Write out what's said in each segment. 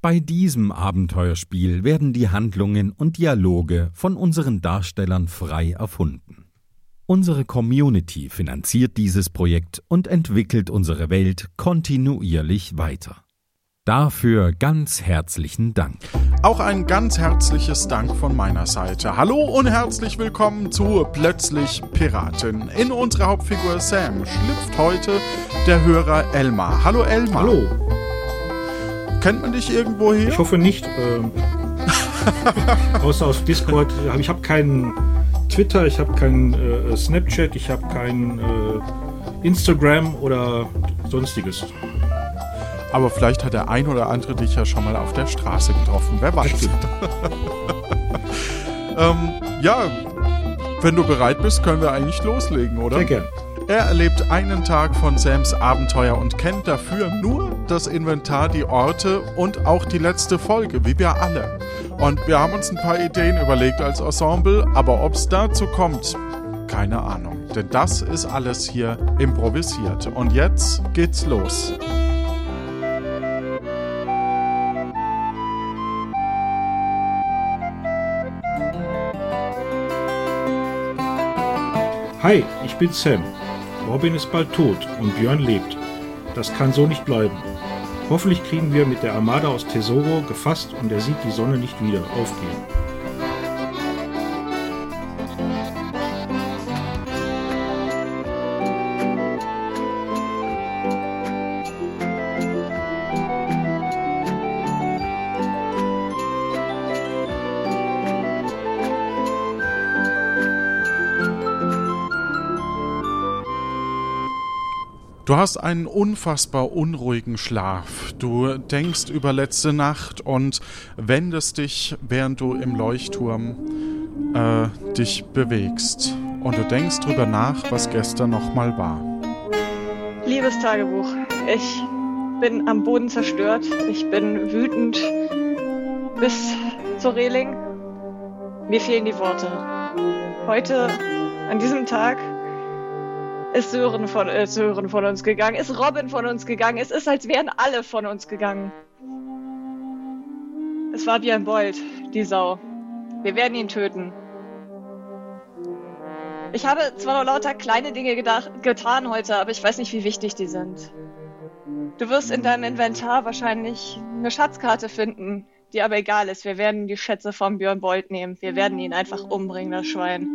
Bei diesem Abenteuerspiel werden die Handlungen und Dialoge von unseren Darstellern frei erfunden. Unsere Community finanziert dieses Projekt und entwickelt unsere Welt kontinuierlich weiter. Dafür ganz herzlichen Dank. Auch ein ganz herzliches Dank von meiner Seite. Hallo und herzlich willkommen zu Plötzlich Piratin. In unserer Hauptfigur Sam schlüpft heute der Hörer Elmar. Hallo Elmar. Hallo. Kennt man dich irgendwo hier? Ich hoffe nicht. Ähm, außer auf Discord. Ich habe keinen Twitter, ich habe keinen äh, Snapchat, ich habe keinen äh, Instagram oder sonstiges. Aber vielleicht hat der ein oder andere dich ja schon mal auf der Straße getroffen. Wer weiß. ähm, ja, wenn du bereit bist, können wir eigentlich loslegen, oder? Sehr gern. Er erlebt einen Tag von Sams Abenteuer und kennt dafür nur das Inventar, die Orte und auch die letzte Folge, wie wir alle. Und wir haben uns ein paar Ideen überlegt als Ensemble, aber ob es dazu kommt, keine Ahnung. Denn das ist alles hier improvisiert. Und jetzt geht's los. Hi, ich bin Sam. Robin ist bald tot und Björn lebt. Das kann so nicht bleiben. Hoffentlich kriegen wir mit der Armada aus Tesoro gefasst und er sieht die Sonne nicht wieder aufgehen. Du hast einen unfassbar unruhigen Schlaf. Du denkst über letzte Nacht und wendest dich, während du im Leuchtturm äh, dich bewegst. Und du denkst drüber nach, was gestern nochmal war. Liebes Tagebuch, ich bin am Boden zerstört. Ich bin wütend bis zur Reling. Mir fehlen die Worte. Heute, an diesem Tag, ist Sören von, äh, Sören von uns gegangen, ist Robin von uns gegangen. Es ist, als wären alle von uns gegangen. Es war wie ein Bold, die Sau. Wir werden ihn töten. Ich habe zwar noch lauter kleine Dinge gedacht, getan heute, aber ich weiß nicht, wie wichtig die sind. Du wirst in deinem Inventar wahrscheinlich eine Schatzkarte finden, die aber egal ist. Wir werden die Schätze von Björn Bold nehmen. Wir werden ihn einfach umbringen, das Schwein.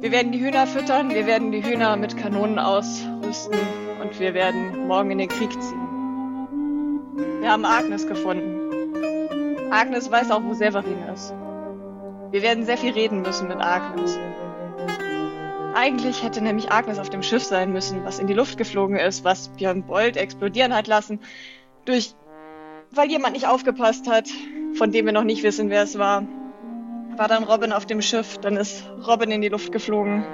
Wir werden die Hühner füttern, wir werden die Hühner mit Kanonen ausrüsten und wir werden morgen in den Krieg ziehen. Wir haben Agnes gefunden. Agnes weiß auch, wo Severin ist. Wir werden sehr viel reden müssen mit Agnes. Eigentlich hätte nämlich Agnes auf dem Schiff sein müssen, was in die Luft geflogen ist, was Björn Bold explodieren hat lassen, durch, weil jemand nicht aufgepasst hat, von dem wir noch nicht wissen, wer es war war dann Robin auf dem Schiff, dann ist Robin in die Luft geflogen.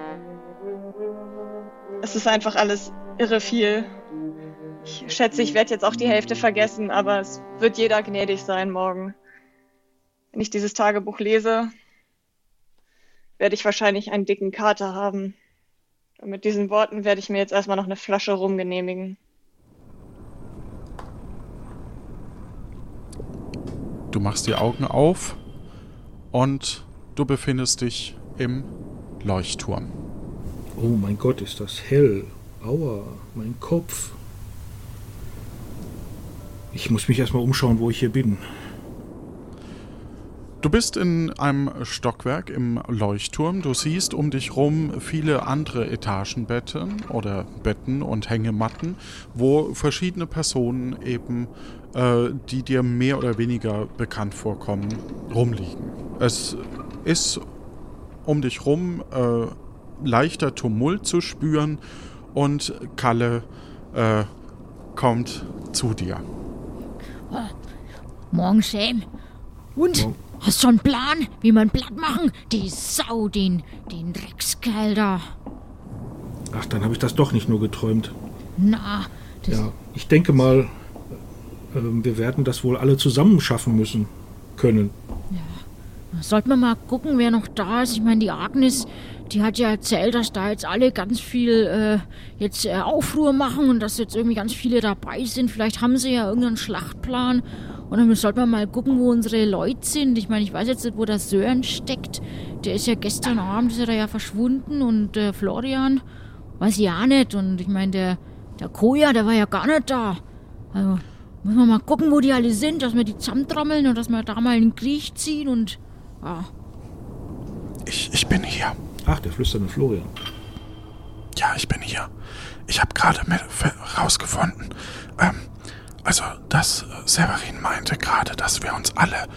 Es ist einfach alles irre viel. Ich schätze, ich werde jetzt auch die Hälfte vergessen, aber es wird jeder gnädig sein morgen. Wenn ich dieses Tagebuch lese, werde ich wahrscheinlich einen dicken Kater haben. Und mit diesen Worten werde ich mir jetzt erstmal noch eine Flasche rumgenehmigen. Du machst die Augen auf und du befindest dich im Leuchtturm. Oh mein Gott, ist das hell. Aua, mein Kopf. Ich muss mich erstmal umschauen, wo ich hier bin. Du bist in einem Stockwerk im Leuchtturm. Du siehst um dich rum viele andere Etagenbetten oder Betten und Hängematten, wo verschiedene Personen eben, äh, die dir mehr oder weniger bekannt vorkommen, rumliegen. Es ist um dich rum äh, leichter Tumult zu spüren und Kalle äh, kommt zu dir. Morgen, Sam. Und? Morgen. Hast schon einen Plan, wie man platt machen? Die Sau, den, den Dreckskerl da. Ach, dann habe ich das doch nicht nur geträumt. Na, das Ja, ich denke mal, wir werden das wohl alle zusammen schaffen müssen können. Ja, Sollten wir mal gucken, wer noch da ist. Ich meine, die Agnes, die hat ja erzählt, dass da jetzt alle ganz viel äh, jetzt äh, Aufruhr machen und dass jetzt irgendwie ganz viele dabei sind. Vielleicht haben sie ja irgendeinen Schlachtplan. Und dann sollten wir mal gucken, wo unsere Leute sind. Ich meine, ich weiß jetzt nicht, wo der Sören steckt. Der ist ja gestern Abend ist er ja verschwunden und äh, Florian weiß ich auch nicht. Und ich meine, der, der Koja, der war ja gar nicht da. Also müssen wir mal gucken, wo die alle sind, dass wir die zusammentrommeln und dass wir da mal einen Krieg ziehen und ja. Ich, ich bin hier. Ach, der flüsternde Florian. Ja, ich bin hier. Ich habe gerade rausgefunden, ähm, also, dass Severin meinte gerade, dass wir uns alle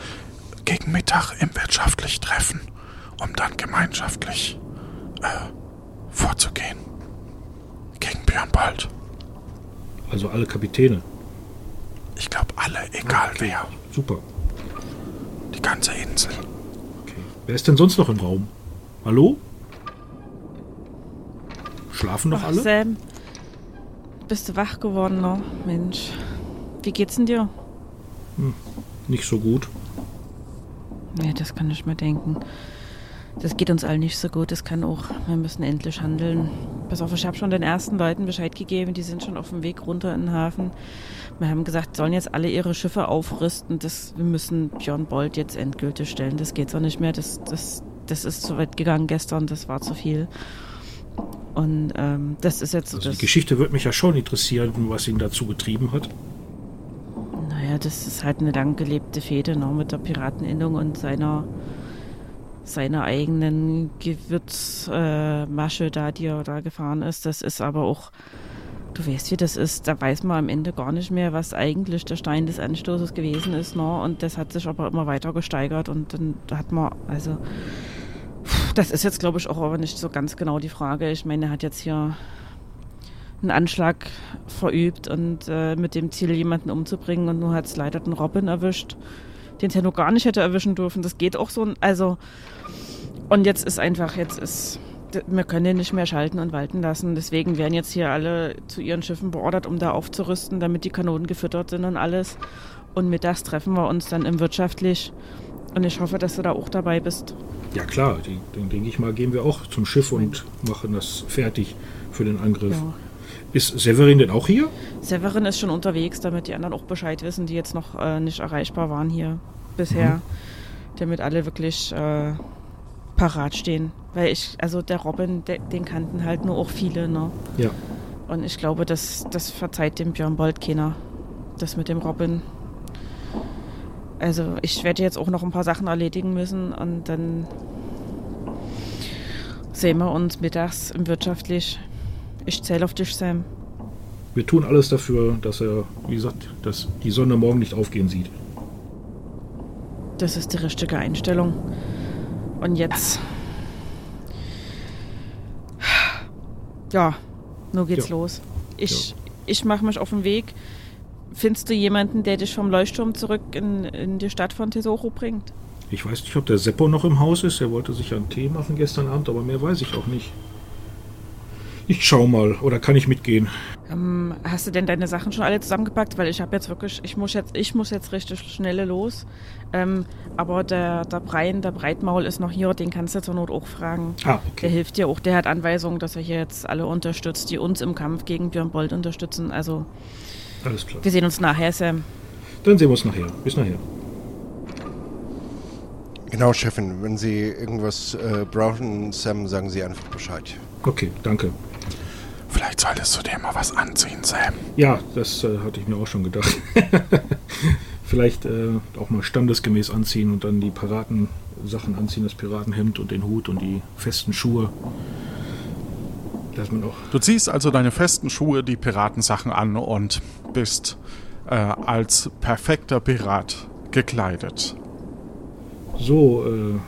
gegen Mittag im wirtschaftlich treffen, um dann gemeinschaftlich äh, vorzugehen. Gegen Björn Bold. Also alle Kapitäne. Ich glaube alle, egal okay. wer. Super. Die ganze Insel. Okay. Wer ist denn sonst noch im Raum? Hallo? Schlafen noch Ach, alle? Sam, bist du wach geworden noch? Mensch, wie geht's denn dir? Hm, nicht so gut. Nee, das kann ich mir denken. Das geht uns allen nicht so gut. Das kann auch. Wir müssen endlich handeln. Pass auf, ich habe schon den ersten Leuten Bescheid gegeben. Die sind schon auf dem Weg runter in den Hafen. Wir haben gesagt, sollen jetzt alle ihre Schiffe aufrüsten. Das, wir müssen Björn Bold jetzt endgültig stellen. Das geht so nicht mehr. Das, das, das ist zu weit gegangen gestern. Das war zu viel. Und ähm, das ist jetzt. Also das, die Geschichte würde mich ja schon interessieren, was ihn dazu getrieben hat. Naja, das ist halt eine lang gelebte Fehde noch mit der Pirateninnung und seiner seiner eigenen Gewürzmasche äh, da, die er da gefahren ist. Das ist aber auch, du weißt, wie das ist, da weiß man am Ende gar nicht mehr, was eigentlich der Stein des Anstoßes gewesen ist. Ne? Und das hat sich aber immer weiter gesteigert und dann hat man, also, das ist jetzt, glaube ich, auch aber nicht so ganz genau die Frage. Ich meine, er hat jetzt hier einen Anschlag verübt und äh, mit dem Ziel, jemanden umzubringen und nur hat es leider den Robin erwischt den noch gar nicht hätte erwischen dürfen. Das geht auch so. Also, und jetzt ist einfach, jetzt ist, wir können den nicht mehr schalten und walten lassen. Deswegen werden jetzt hier alle zu ihren Schiffen beordert, um da aufzurüsten, damit die Kanonen gefüttert sind und alles. Und mit das treffen wir uns dann im Wirtschaftlich. Und ich hoffe, dass du da auch dabei bist. Ja klar, die, dann denke ich mal, gehen wir auch zum Schiff und machen das fertig für den Angriff. Ja. Ist Severin denn auch hier? Severin ist schon unterwegs, damit die anderen auch Bescheid wissen, die jetzt noch äh, nicht erreichbar waren hier bisher. Mhm. Damit alle wirklich äh, parat stehen. Weil ich, also der Robin, der, den kannten halt nur auch viele, ne? Ja. Und ich glaube, das, das verzeiht dem Björn Bold keiner. Das mit dem Robin. Also ich werde jetzt auch noch ein paar Sachen erledigen müssen und dann sehen wir uns mittags im Wirtschaftlich. Ich zähle auf dich, Sam. Wir tun alles dafür, dass er, wie gesagt, dass die Sonne morgen nicht aufgehen sieht. Das ist die richtige Einstellung. Und jetzt. Ja, nur geht's ja. los. Ich, ja. ich mache mich auf den Weg. Findest du jemanden, der dich vom Leuchtturm zurück in, in die Stadt von Tesoro bringt? Ich weiß nicht, ob der Seppo noch im Haus ist. Er wollte sich einen Tee machen gestern Abend, aber mehr weiß ich auch nicht. Ich schau mal, oder kann ich mitgehen? Ähm, hast du denn deine Sachen schon alle zusammengepackt? Weil ich habe jetzt wirklich, ich muss jetzt, ich muss jetzt richtig schnell los. Ähm, aber der, der Brein, der Breitmaul ist noch hier, den kannst du zur Not auch fragen. Ah, okay. Der hilft dir auch, der hat Anweisungen, dass er hier jetzt alle unterstützt, die uns im Kampf gegen Björn Bold unterstützen. Also alles klar. Wir sehen uns nachher, Sam. Dann sehen wir uns nachher. Bis nachher. Genau, Chefin. Wenn Sie irgendwas äh, brauchen, Sam, sagen Sie einfach Bescheid. Okay, danke. Vielleicht solltest du dir mal was anziehen, Sam. Ja, das äh, hatte ich mir auch schon gedacht. Vielleicht äh, auch mal standesgemäß anziehen und dann die Piratensachen anziehen, das Piratenhemd und den Hut und die festen Schuhe. Dass man auch du ziehst also deine festen Schuhe, die Piratensachen an und bist äh, als perfekter Pirat gekleidet. So, äh,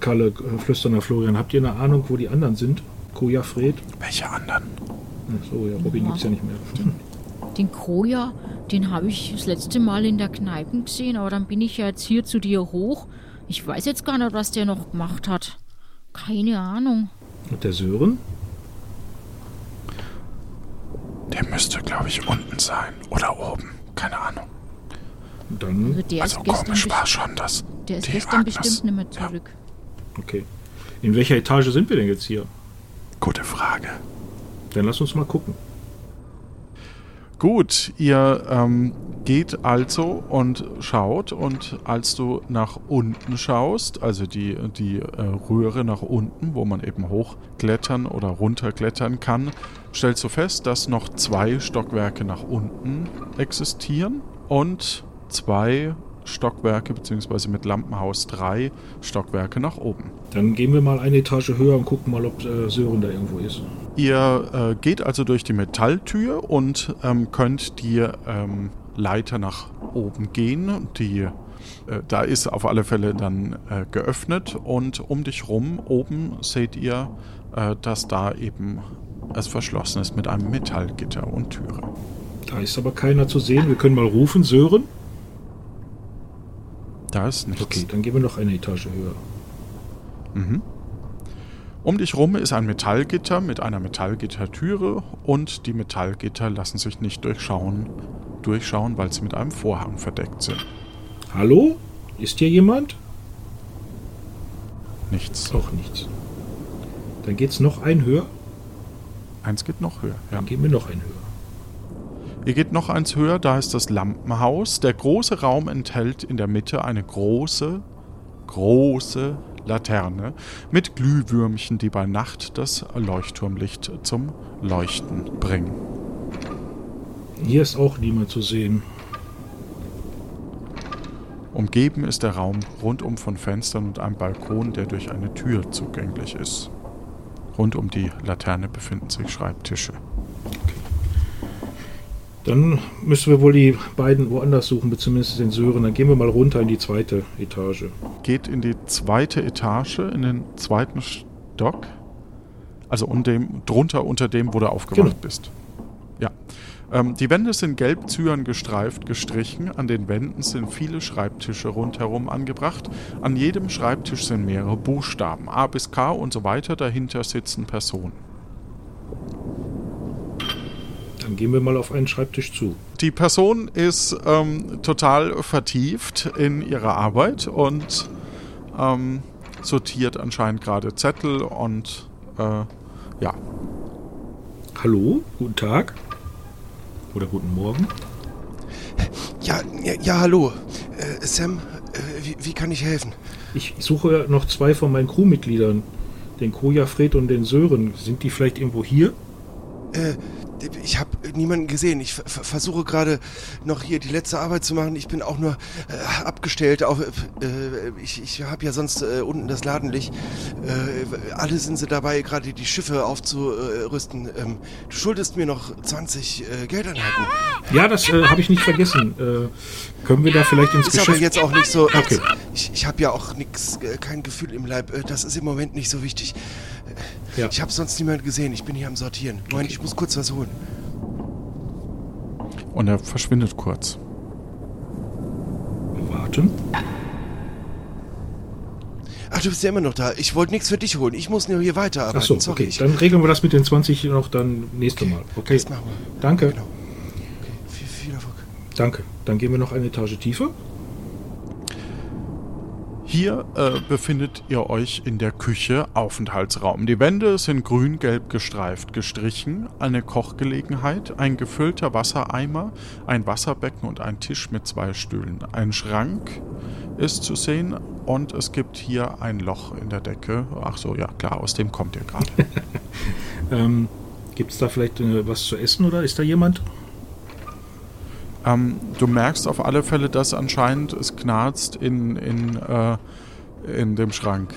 Kalle, äh, flüsternder Florian, habt ihr eine Ahnung, wo die anderen sind? Koja, Fred? Welche anderen? Ach so, ja, Robin ja. gibt's ja nicht mehr. Den, Koja, den habe ich das letzte Mal in der Kneipe gesehen, aber dann bin ich ja jetzt hier zu dir hoch. Ich weiß jetzt gar nicht, was der noch gemacht hat. Keine Ahnung. Und der Sören? Der müsste, glaube ich, unten sein. Oder oben. Keine Ahnung. dann. Also der Also ist gestern, komisch war schon das. der ist gestern Agnes. bestimmt nicht mehr zurück. Okay. In welcher Etage sind wir denn jetzt hier? Gute Frage. Dann lass uns mal gucken. Gut, ihr ähm, geht also und schaut und als du nach unten schaust, also die, die äh, Röhre nach unten, wo man eben hochklettern oder runterklettern kann, stellst du fest, dass noch zwei Stockwerke nach unten existieren und zwei Stockwerke, beziehungsweise mit Lampenhaus drei Stockwerke nach oben. Dann gehen wir mal eine Etage höher und gucken mal, ob äh, Sören da irgendwo ist. Ihr äh, geht also durch die Metalltür und ähm, könnt die ähm, Leiter nach oben gehen. Die, äh, da ist auf alle Fälle dann äh, geöffnet und um dich rum oben seht ihr, äh, dass da eben es verschlossen ist mit einem Metallgitter und Türe. Da ist aber keiner zu sehen. Wir können mal rufen, Sören. Da ist nichts. Okay, dann gehen wir noch eine Etage höher. Mhm. Um dich rum ist ein Metallgitter mit einer Metallgittertüre und die Metallgitter lassen sich nicht durchschauen, durchschauen, weil sie mit einem Vorhang verdeckt sind. Hallo? Ist hier jemand? Nichts. Auch nichts. Dann geht's noch ein höher. Eins geht noch höher. Ja. Dann gehen wir noch ein höher. Ihr geht noch eins höher, da ist das Lampenhaus. Der große Raum enthält in der Mitte eine große, große Laterne mit Glühwürmchen, die bei Nacht das Leuchtturmlicht zum Leuchten bringen. Hier ist auch niemand zu sehen. Umgeben ist der Raum rundum von Fenstern und einem Balkon, der durch eine Tür zugänglich ist. Rund um die Laterne befinden sich Schreibtische. Dann müssen wir wohl die beiden woanders suchen, beziehungsweise den Sören. Dann gehen wir mal runter in die zweite Etage. Geht in die zweite Etage, in den zweiten Stock. Also un dem, drunter unter dem, wo du aufgewacht Genau. bist. Ja. Ähm, die Wände sind gelb zyan gestreift, gestrichen. An den Wänden sind viele Schreibtische rundherum angebracht. An jedem Schreibtisch sind mehrere Buchstaben. A bis K und so weiter. Dahinter sitzen Personen. Dann gehen wir mal auf einen Schreibtisch zu. Die Person ist ähm, total vertieft in ihrer Arbeit und ähm, sortiert anscheinend gerade Zettel und äh, ja, Hallo, guten Tag. Oder guten Morgen. Ja, ja, ja hallo. Äh, Sam, äh, wie, wie kann ich helfen? Ich suche noch zwei von meinen Crewmitgliedern. Den Koja, Fred und den Sören. Sind die vielleicht irgendwo hier? Äh, ich habe niemanden gesehen. Ich ver- versuche gerade noch hier die letzte Arbeit zu machen. Ich bin auch nur äh, abgestellt. Auf, äh, ich ich habe ja sonst äh, unten das Ladenlicht. Äh, alle sind sie dabei, gerade die Schiffe aufzurüsten. Ähm, du schuldest mir noch 20 äh, Geldeinheiten. Ja, das äh, habe ich nicht vergessen. Äh, können wir da vielleicht ins Ist aber Geschäft... jetzt auch nicht so. Okay. Ich, ich habe ja auch nichts, äh, kein Gefühl im Leib. Äh, Das ist im Moment nicht so wichtig. Ja. Ich habe sonst niemanden gesehen. Ich bin hier am Sortieren. Moment, ich muss kurz was holen. und er verschwindet kurz. Warten. Ach, du bist ja immer noch da. Ich wollte nichts für dich holen. Ich muss nur hier weiterarbeiten. Achso, Sorry. okay. Ich, Dann regeln wir das mit den 20 noch dann nächste Mal. Okay, Das machen wir. danke. Genau. Okay, viel, viel Erfolg. Danke. Dann gehen wir noch eine Etage tiefer. Hier äh, befindet ihr euch in der Küche Aufenthaltsraum. Die Wände sind grün-gelb gestreift, gestrichen, eine Kochgelegenheit, ein gefüllter Wassereimer, ein Wasserbecken und ein Tisch mit zwei Stühlen. Ein Schrank ist zu sehen und es gibt hier ein Loch in der Decke. Ach so, ja klar, aus dem kommt ihr gerade. Ähm, Gibt es da vielleicht äh, was zu essen oder ist da jemand? Ähm, du merkst auf alle Fälle, dass anscheinend es knarzt in, in, äh, in dem Schrank.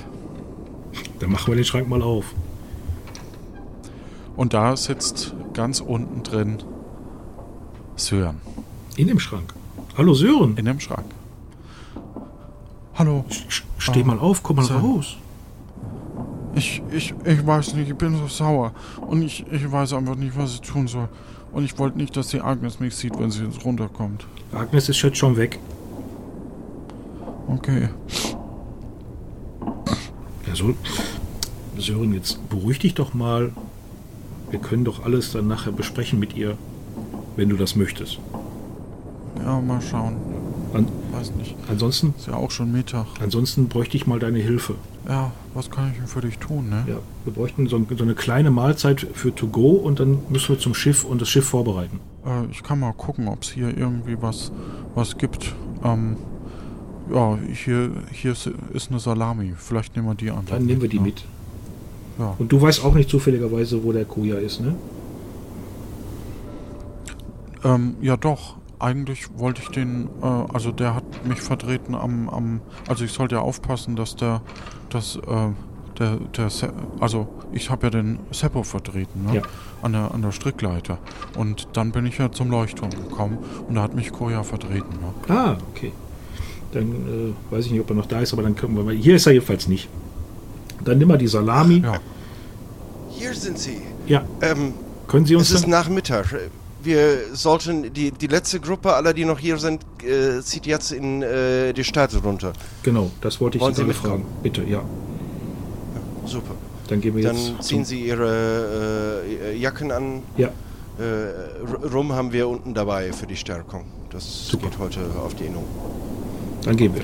Dann machen wir den Schrank mal auf. Und da sitzt ganz unten drin Sören In dem Schrank. Hallo Sören. in dem Schrank. Hallo, Sch- Steh Oh, mal auf, komm mal Sören. raus. ich, ich, ich weiß nicht, ich bin so sauer und ich, ich weiß einfach nicht, was ich tun soll. Und ich wollte nicht, dass die Agnes mich sieht, wenn sie jetzt runterkommt. Agnes ist jetzt schon weg. Okay. Ja, so. Sören, jetzt beruhig dich doch mal. Wir können doch alles dann nachher besprechen mit ihr, wenn du das möchtest. Ja, mal schauen. An, Weiß nicht. ansonsten, Ist ja auch schon Mittag. ansonsten bräuchte ich mal deine Hilfe. Ja, was kann ich denn für dich tun, ne? Ja, wir bräuchten so, so eine kleine Mahlzeit für To Go und dann müssen wir zum Schiff und das Schiff vorbereiten. Äh, ich kann mal gucken, ob es hier irgendwie was, was gibt. Ähm, ja, hier, hier ist, ist eine Salami. Vielleicht nehmen wir die an. Dann nehmen wir die ja. mit. Ja. Und du weißt auch nicht zufälligerweise, wo der Koja ist, ne? Ähm, ja, doch. Eigentlich wollte ich den, äh, also der hat mich vertreten am, am, also ich sollte ja aufpassen, dass der, dass, äh, der, der, Se also ich habe ja den Seppo vertreten, ne? Ja. An der, an der Strickleiter. Und dann bin ich ja zum Leuchtturm gekommen und da hat mich Koya vertreten, ne? Ah, okay. Dann äh, weiß ich nicht, ob er noch da ist, aber dann können wir. weil Hier ist er jedenfalls nicht. Dann nimm mal die Salami. Ja. Hier sind Sie. Ja, Ähm, können Sie uns es ist Nachmittag. Wir sollten, die, die letzte Gruppe aller, die noch hier sind, äh, zieht jetzt in äh, die Stadt runter. Genau, das wollte ich Wollen Sie gerade fragen. Bitte, ja. Super. Dann gehen wir Dann jetzt. ziehen Zum, Sie Ihre äh, Jacken an. ja, Äh, Rum haben wir unten dabei für die Stärkung. Das Super. geht heute auf die Innung. dann gehen wir.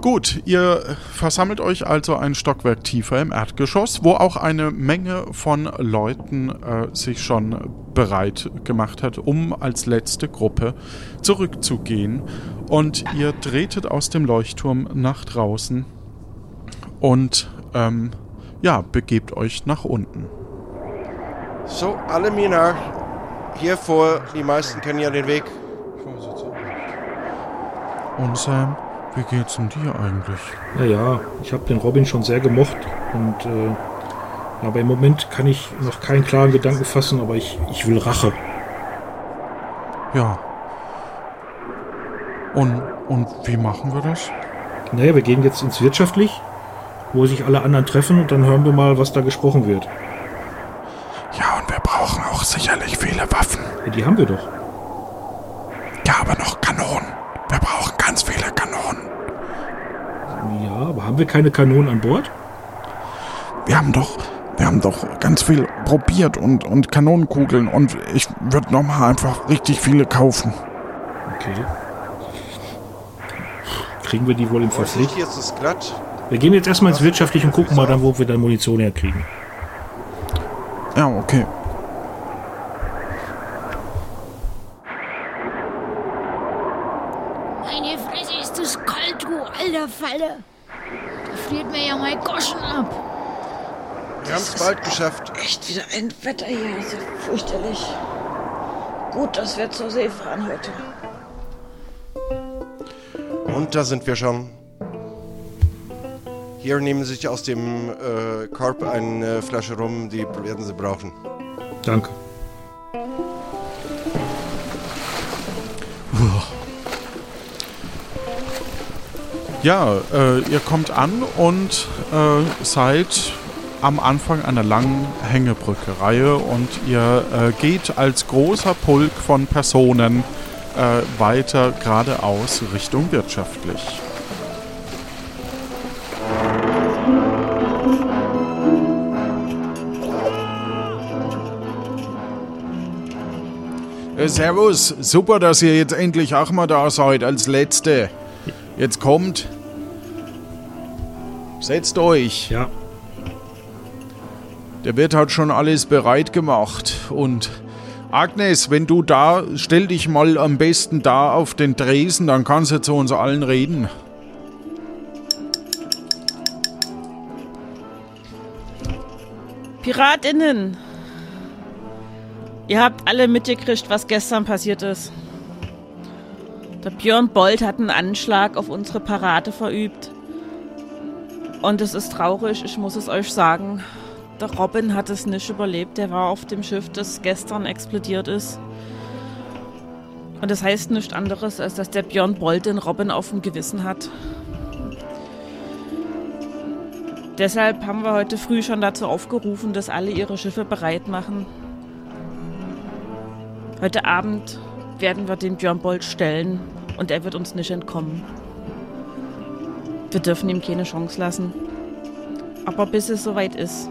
Gut, ihr versammelt euch also ein Stockwerk tiefer im Erdgeschoss, wo auch eine Menge von Leuten äh, sich schon bereit gemacht hat, um als letzte Gruppe zurückzugehen. Und ihr tretet aus dem Leuchtturm nach draußen und ähm, ja, begebt euch nach unten. So, alle mir nach. Hier vor, die meisten kennen ja den Weg. Und Sam, wie geht's denn dir eigentlich? Naja, ich habe den Robin schon sehr gemocht und äh, aber im Moment kann ich noch keinen klaren Gedanken fassen, aber ich, ich will Rache. Ja. Und, und wie machen wir das? Naja, wir gehen jetzt ins Wirtschaftlich, wo sich alle anderen treffen und dann hören wir mal, was da gesprochen wird. Ja, und wir brauchen auch sicherlich viele Waffen. Ja, die haben wir doch. Ja, aber noch Kanonen. Wir brauchen ganz viele Kanonen. Ja, aber haben wir keine Kanonen an Bord? Wir haben doch, wir haben doch ganz viel probiert und, und Kanonenkugeln und ich würde nochmal einfach richtig viele kaufen. Okay. Kriegen wir die wohl im Verpflicht? Jetzt ist es glatt. Wir gehen jetzt erstmal ins Wirtschaftliche und gucken mal dann, wo wir dann Munition herkriegen. Ja, okay. Meine Fresse ist das kalt, du alter Falle. Da friert mir ja mein Goschen ab. Haben es bald geschafft. Echt wieder ein Wetter hier, ist ja fürchterlich. Gut, dass wir zur See fahren heute. Und da sind wir schon. Hier nehmen Sie sich aus dem äh, Korb eine Flasche rum, die werden Sie brauchen. Danke. Ja, äh, ihr kommt an und äh, seid am Anfang einer langen Hängebrücke-Reihe und ihr äh, geht als großer Pulk von Personen äh, weiter geradeaus Richtung wirtschaftlich. Äh, servus, super, dass ihr jetzt endlich auch mal da seid als Letzte. Jetzt kommt. Setzt euch. Ja, Der Wirt hat schon alles bereit gemacht. Und Agnes, wenn du da, stell dich mal am besten da auf den Tresen, dann kannst du zu uns allen reden. Piratinnen! Ihr habt alle mitgekriegt, was gestern passiert ist. Der Björn Bold hat einen Anschlag auf unsere Parade verübt. Und es ist traurig, ich muss es euch sagen. Der Robin hat es nicht überlebt. Der war auf dem Schiff, das gestern explodiert ist. Und das heißt nichts anderes, als dass der Björn Bold den Robin auf dem Gewissen hat. Deshalb haben wir heute früh schon dazu aufgerufen, dass alle ihre Schiffe bereit machen. Heute Abend werden wir den Björn Bold stellen und er wird uns nicht entkommen. Wir dürfen ihm keine Chance lassen. Aber bis es soweit ist,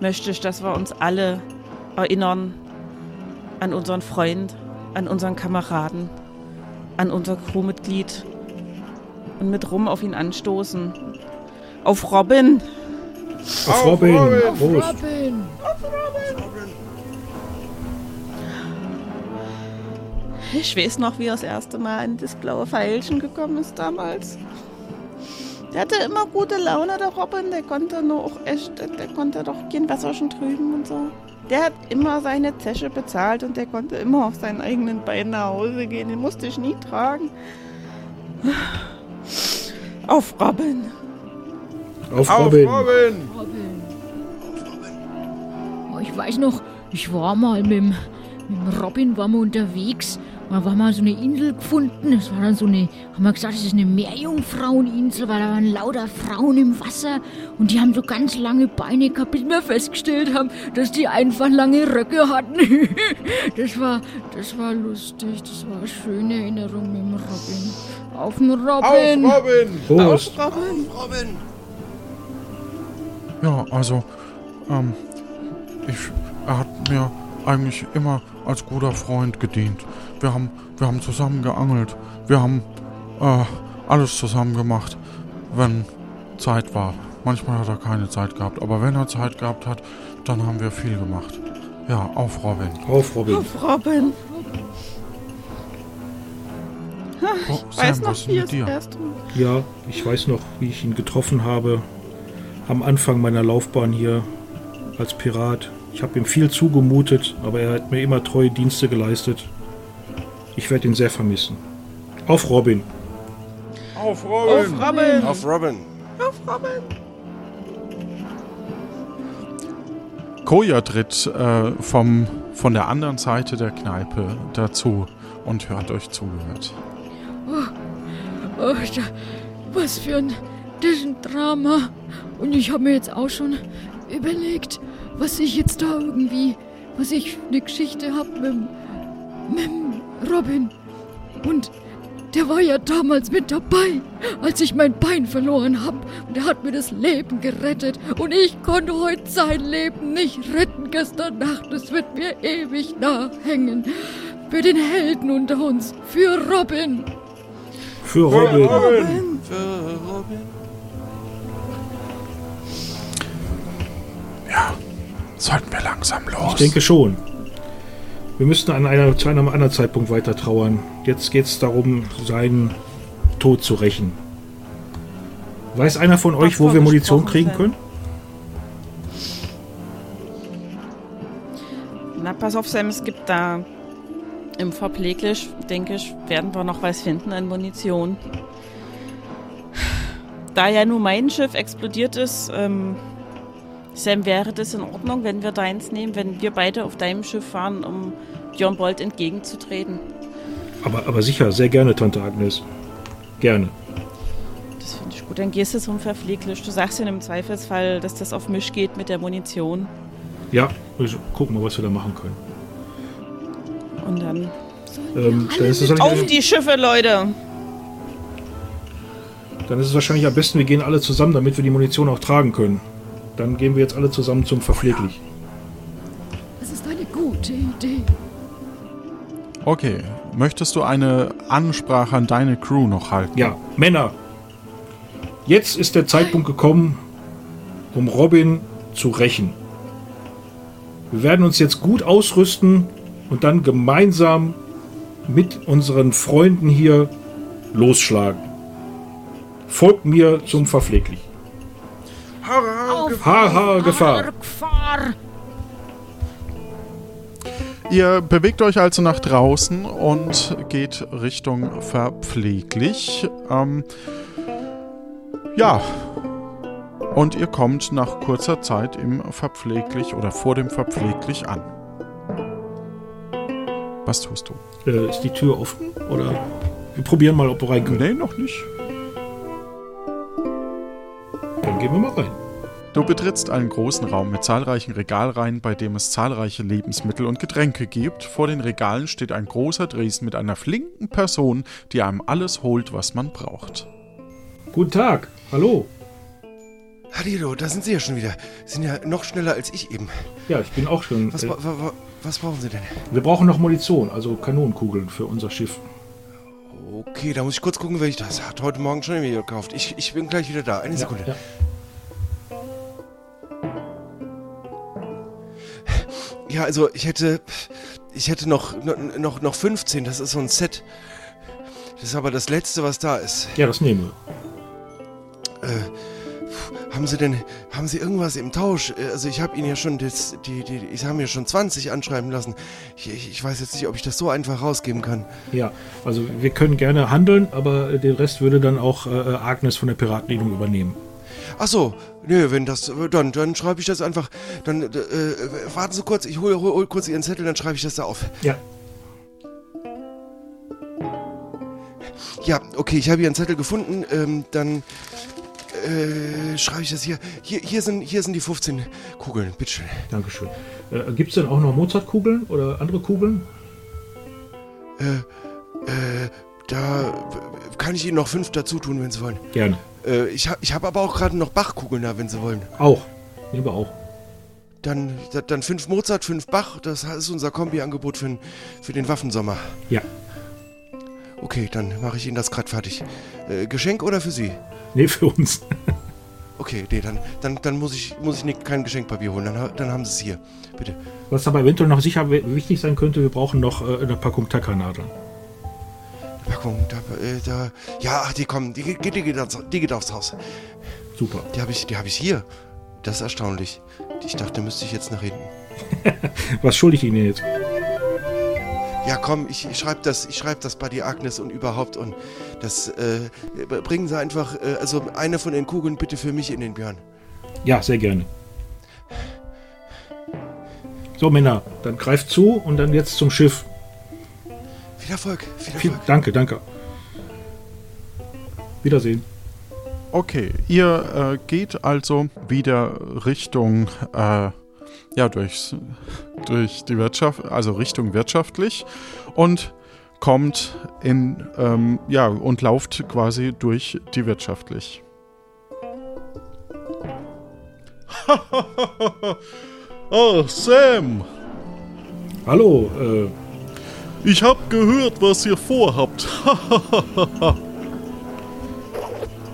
möchte ich, dass wir uns alle erinnern an unseren Freund, an unseren Kameraden, an unser Crewmitglied und mit Rum auf ihn anstoßen. Auf Robin. Auf Robin. Prost. Robin! Ich weiß noch, wie er das erste Mal in das blaue Pfeilchen gekommen ist damals. Der hatte immer gute Laune, der Robin. Der konnte nur auch echt, der konnte doch kein Wasserchen trüben und so. Der hat immer seine Zeche bezahlt und der konnte immer auf seinen eigenen Beinen nach Hause gehen. Den musste ich nie tragen. Auf Robin. Auf Robin. Robin! Robin. Oh, ich weiß noch, ich war mal mit dem, mit Robin waren wir unterwegs. Da war mal so eine Insel gefunden. Das war dann so eine, haben wir gesagt, das ist eine Meerjungfraueninsel, weil da waren lauter Frauen im Wasser und die haben so ganz lange Beine gehabt, bis wir festgestellt haben, dass die einfach lange Röcke hatten. Das war, das war lustig, das war eine schöne Erinnerung mit dem Robin. Auf den Robin! Auf Robin! Prost. Robin. Robin! Ja, also, ähm, ich, er hat mir eigentlich immer als guter Freund gedient. Wir haben, wir haben zusammen geangelt. Wir haben, äh, alles zusammen gemacht, wenn Zeit war. Manchmal hat er keine Zeit gehabt, aber wenn er Zeit gehabt hat, dann haben wir viel gemacht. Ja, auf Robin. Auf Robin. Auf Robin. Oh, Ich weiß Sam, noch, was ist wie es mit dir? erst Ja, ich weiß noch, wie ich ihn getroffen habe. Am Anfang meiner Laufbahn hier als Pirat. Ich habe ihm viel zugemutet, aber er hat mir immer treue Dienste geleistet. Ich werde ihn sehr vermissen. Auf Robin. Auf Robin! Auf Robin. Auf Robin! Auf Robin. Koja tritt äh, vom, von der anderen Seite der Kneipe dazu und hört euch zugehört. Oh, da, was für ein, das ist ein Drama. Und ich habe mir jetzt auch schon überlegt, was ich jetzt da irgendwie, was ich für eine Geschichte habe mit, mit dem Robin. Und der war ja damals mit dabei, als ich mein Bein verloren habe. Und er hat mir das Leben gerettet. Und ich konnte heute sein Leben nicht retten gestern Nacht. Es wird mir ewig nachhängen. Für den Helden unter uns. Für Robin. Für Robin. Für Robin. Ja, sollten wir langsam los. Ich denke schon. Wir müssten an einer, zu einem anderen Zeitpunkt weiter trauern. Jetzt geht es darum, seinen Tod zu rächen. Weiß einer von euch, wo wir Munition kriegen können? Na, pass auf, Sam, es gibt da im Verpfleglich, denke ich, werden wir noch was finden an Munition. Da ja nur mein Schiff explodiert ist, ähm, Sam, wäre das in Ordnung, wenn wir deins nehmen, wenn wir beide auf deinem Schiff fahren, um John Bolt entgegenzutreten? Aber, aber sicher, sehr gerne, Tante Agnes. Gerne. Das finde ich gut. Dann gehst du zum Verpfleglich. Du sagst ja im Zweifelsfall, dass das auf Misch geht mit der Munition. Ja, also gucken wir, was wir da machen können. Und dann Ähm, dann, ist es auf die Schiffe, Leute! dann ist es wahrscheinlich am besten, wir gehen alle zusammen, damit wir die Munition auch tragen können. Dann gehen wir jetzt alle zusammen zum Verpfleglich. Okay, möchtest du eine Ansprache an deine Crew noch halten? Ja, Männer. Jetzt ist der Zeitpunkt gekommen, um Robin zu rächen. Wir werden uns jetzt gut ausrüsten und dann gemeinsam mit unseren Freunden hier losschlagen. Folgt mir zum Verpfleglich. Auf, Haha, Gefahr. Gefahr. Ihr bewegt euch also nach draußen und geht Richtung verpfleglich. Ähm, ja. Und ihr kommt nach kurzer Zeit im Verpfleglich oder vor dem Verpfleglich an. Was tust du? Äh, ist die Tür offen? Oder wir probieren mal, ob wir rein können. Nee, noch nicht. Dann gehen wir mal rein. Du betrittst einen großen Raum mit zahlreichen Regalreihen, bei dem es zahlreiche Lebensmittel und Getränke gibt. Vor den Regalen steht ein großer Dresden mit einer flinken Person, die einem alles holt, was man braucht. Guten Tag. Hallo. Hallo, da sind Sie ja schon wieder. Sie sind ja noch schneller als ich eben. Ja, ich bin auch schon. Was, Äh, wa- wa- was brauchen Sie denn? wir brauchen noch Munition, also Kanonenkugeln für unser Schiff. Okay, da muss ich kurz gucken, wer ich das hat heute Morgen schon wieder gekauft. Ich, ich bin gleich wieder da. Eine Sekunde. Ja, Ja, also ich hätte. Ich hätte noch, noch, noch 15. Das ist so ein Set. Das ist aber das letzte, was da ist. ja, das nehmen wir. Äh, haben Sie denn. Haben Sie irgendwas im Tausch? Äh, Also ich habe Ihnen ja schon das, die, die, ich habe mir schon 20 anschreiben lassen. Ich, ich, ich weiß jetzt nicht, ob ich das so einfach rausgeben kann. Ja, also wir können gerne handeln, aber den Rest würde dann auch äh, Agnes von der Piratenlinie übernehmen. Ach so, nee, wenn das, dann, dann schreibe ich das einfach. Dann, äh, warten Sie kurz, ich hole hol, hol kurz Ihren Zettel, dann schreibe ich das da auf. Ja, Ja, okay, ich habe hier einen Zettel gefunden. Ähm, dann äh, schreibe ich das hier. Hier, hier, sind, hier sind die 15 Kugeln, bitteschön. Dankeschön. Äh, Gibt es denn auch noch Mozartkugeln oder andere Kugeln? Äh, da kann ich Ihnen noch fünf dazu tun, wenn Sie wollen. Gerne. Äh, ich habe ich hab aber auch gerade noch Bachkugeln da, wenn Sie wollen. Auch. Nehmen wir auch. Dann, da- dann fünf Mozart, fünf Bach. Das ist unser Kombi-Angebot für, den- für den Waffensommer. Ja. Okay, dann mache ich Ihnen das gerade fertig. Äh, Geschenk oder für Sie? Nee, für uns. Okay, nee, dann, dann, dann muss ich, muss ich nicht, kein Geschenkpapier holen. Dann, dann haben Sie es hier. Bitte. Was aber eventuell noch sicher wi- wichtig sein könnte, wir brauchen noch äh, eine Packung Tackernadeln. Packung, da, äh, da. Ja, ach, die kommen. Die, geht- die, geht aufs, die geht aufs Haus. Super. Die habe ich, die hab ich hier. Das ist erstaunlich. Ich dachte, müsste ich jetzt nach hinten. Was schulde ich Ihnen jetzt? Ja, komm, ich, ich schreibe das, ich schreib das bei die Agnes und überhaupt und das äh, bringen Sie einfach, äh, also eine von den Kugeln bitte für mich in den Björn. Ja, sehr gerne. So, Männer, dann greift zu und dann jetzt zum Schiff. Viel Erfolg, viel Viel, Erfolg. danke, danke. Wiedersehen. Okay, ihr äh, geht also wieder Richtung, äh, ja, durchs, durch die Wirtschaft, also Richtung wirtschaftlich und kommt in, ähm, ja, und lauft quasi durch die wirtschaftlich. oh, Sam, Hallo, äh, ich hab gehört, was ihr vorhabt.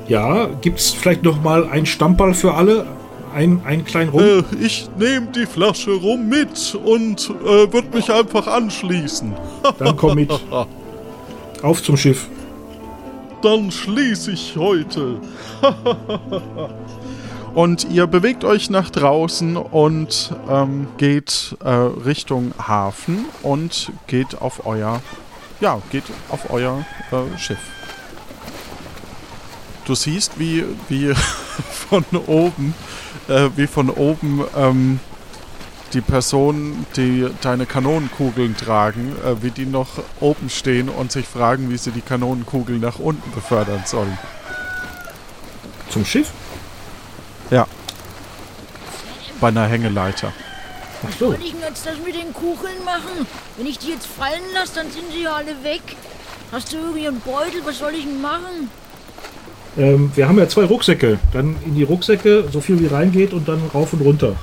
ja, gibt's vielleicht noch mal einen Stammball für alle? Ein, einen kleinen Rum? Äh, ich nehme die Flasche rum mit und äh, würde mich einfach anschließen. Dann komm mit. Auf zum Schiff. Dann schließe ich heute. und ihr bewegt euch nach draußen und ähm, geht äh, Richtung Hafen und geht auf euer, ja, geht auf euer äh, Schiff. Du siehst, wie, wie von oben, äh, wie von oben ähm, die Personen, die deine Kanonenkugeln tragen, äh, wie die noch oben stehen und sich fragen, wie sie die Kanonenkugeln nach unten befördern sollen. Zum Schiff? Ja. Bei einer Hängeleiter. Ach so. Soll ich denn jetzt das mit den Kugeln machen? Wenn ich die jetzt fallen lasse, dann sind sie ja alle weg. Hast du irgendwie einen Beutel? Was soll ich denn machen? Ähm, wir haben ja zwei Rucksäcke. Dann in die Rucksäcke, so viel wie reingeht und dann rauf und runter.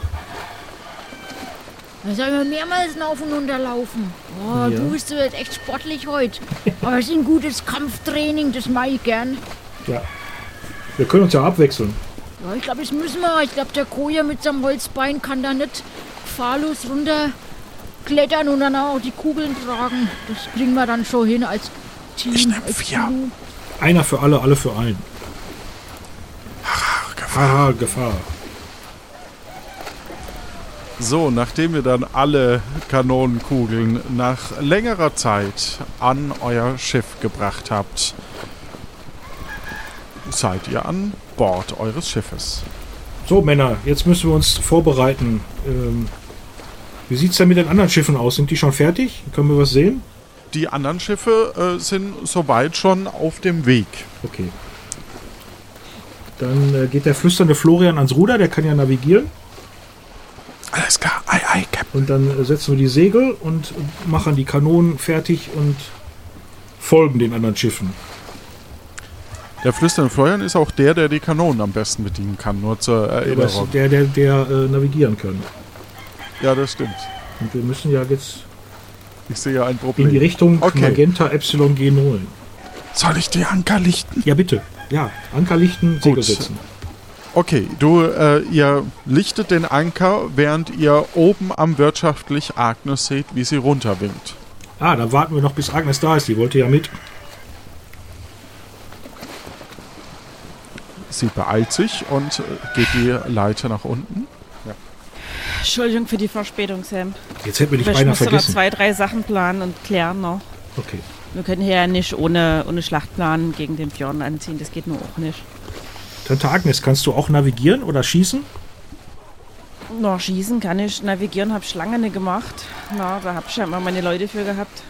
Da soll man mehrmals auf und runter laufen. Oh, Ja. du bist jetzt echt sportlich heute. Aber es ist ein gutes Kampftraining, das mache ich gern. Ja. Wir können uns ja abwechseln. Ja, ich glaube, das müssen wir. Ich glaube, der Koja mit seinem Holzbein kann da nicht fahrlos runter klettern und dann auch die Kugeln tragen. Das kriegen wir dann schon hin als Team. Ich nehm als vier. Team. Einer für alle, alle für einen. Haha, Gefahr. So, nachdem ihr dann alle Kanonenkugeln nach längerer Zeit an euer Schiff gebracht habt, seid ihr an Bord eures Schiffes. So, Männer, jetzt müssen wir uns vorbereiten. Ähm, wie sieht's denn mit den anderen Schiffen aus? Sind die schon fertig? Können wir was sehen? Die anderen Schiffe äh, sind soweit schon auf dem Weg. Okay. Dann äh, geht der flüsternde Florian ans Ruder, der kann ja navigieren. Alles klar, ei, ei, Captain. Und dann äh, setzen wir die Segel und machen die Kanonen fertig und folgen den anderen Schiffen. Der flüsternde Florian ist auch der, der die Kanonen am besten bedienen kann, nur zur Erinnerung. ist der, der, der äh, navigieren kann. Ja, das stimmt. Und wir müssen ja jetzt Ich sehe ein in die Problem. Richtung Okay. Magenta Epsilon G9. Soll ich die Anker lichten? Ja, bitte. Ja, Anker lichten, Segel setzen. Okay, du, äh, ihr lichtet den Anker, während ihr oben am wirtschaftlich Agnes seht, wie sie runterwinkt. Ah, dann warten wir noch, bis Agnes da ist. Die wollte ja mit. Sie beeilt sich und äh, geht die Leiter nach unten. Entschuldigung für die Verspätung, Sam. Jetzt hätten wir dich Ich beinahe muss noch vergessen. zwei, drei Sachen planen und klären noch. Okay. Wir können hier ja nicht ohne, ohne Schlachtplan gegen den Björn anziehen. Das geht nur auch nicht. Tante Agnes, kannst du auch navigieren oder schießen? Noch schießen kann ich. Navigieren habe ich lange nicht gemacht. Na, da habe ich ja immer meine Leute für gehabt.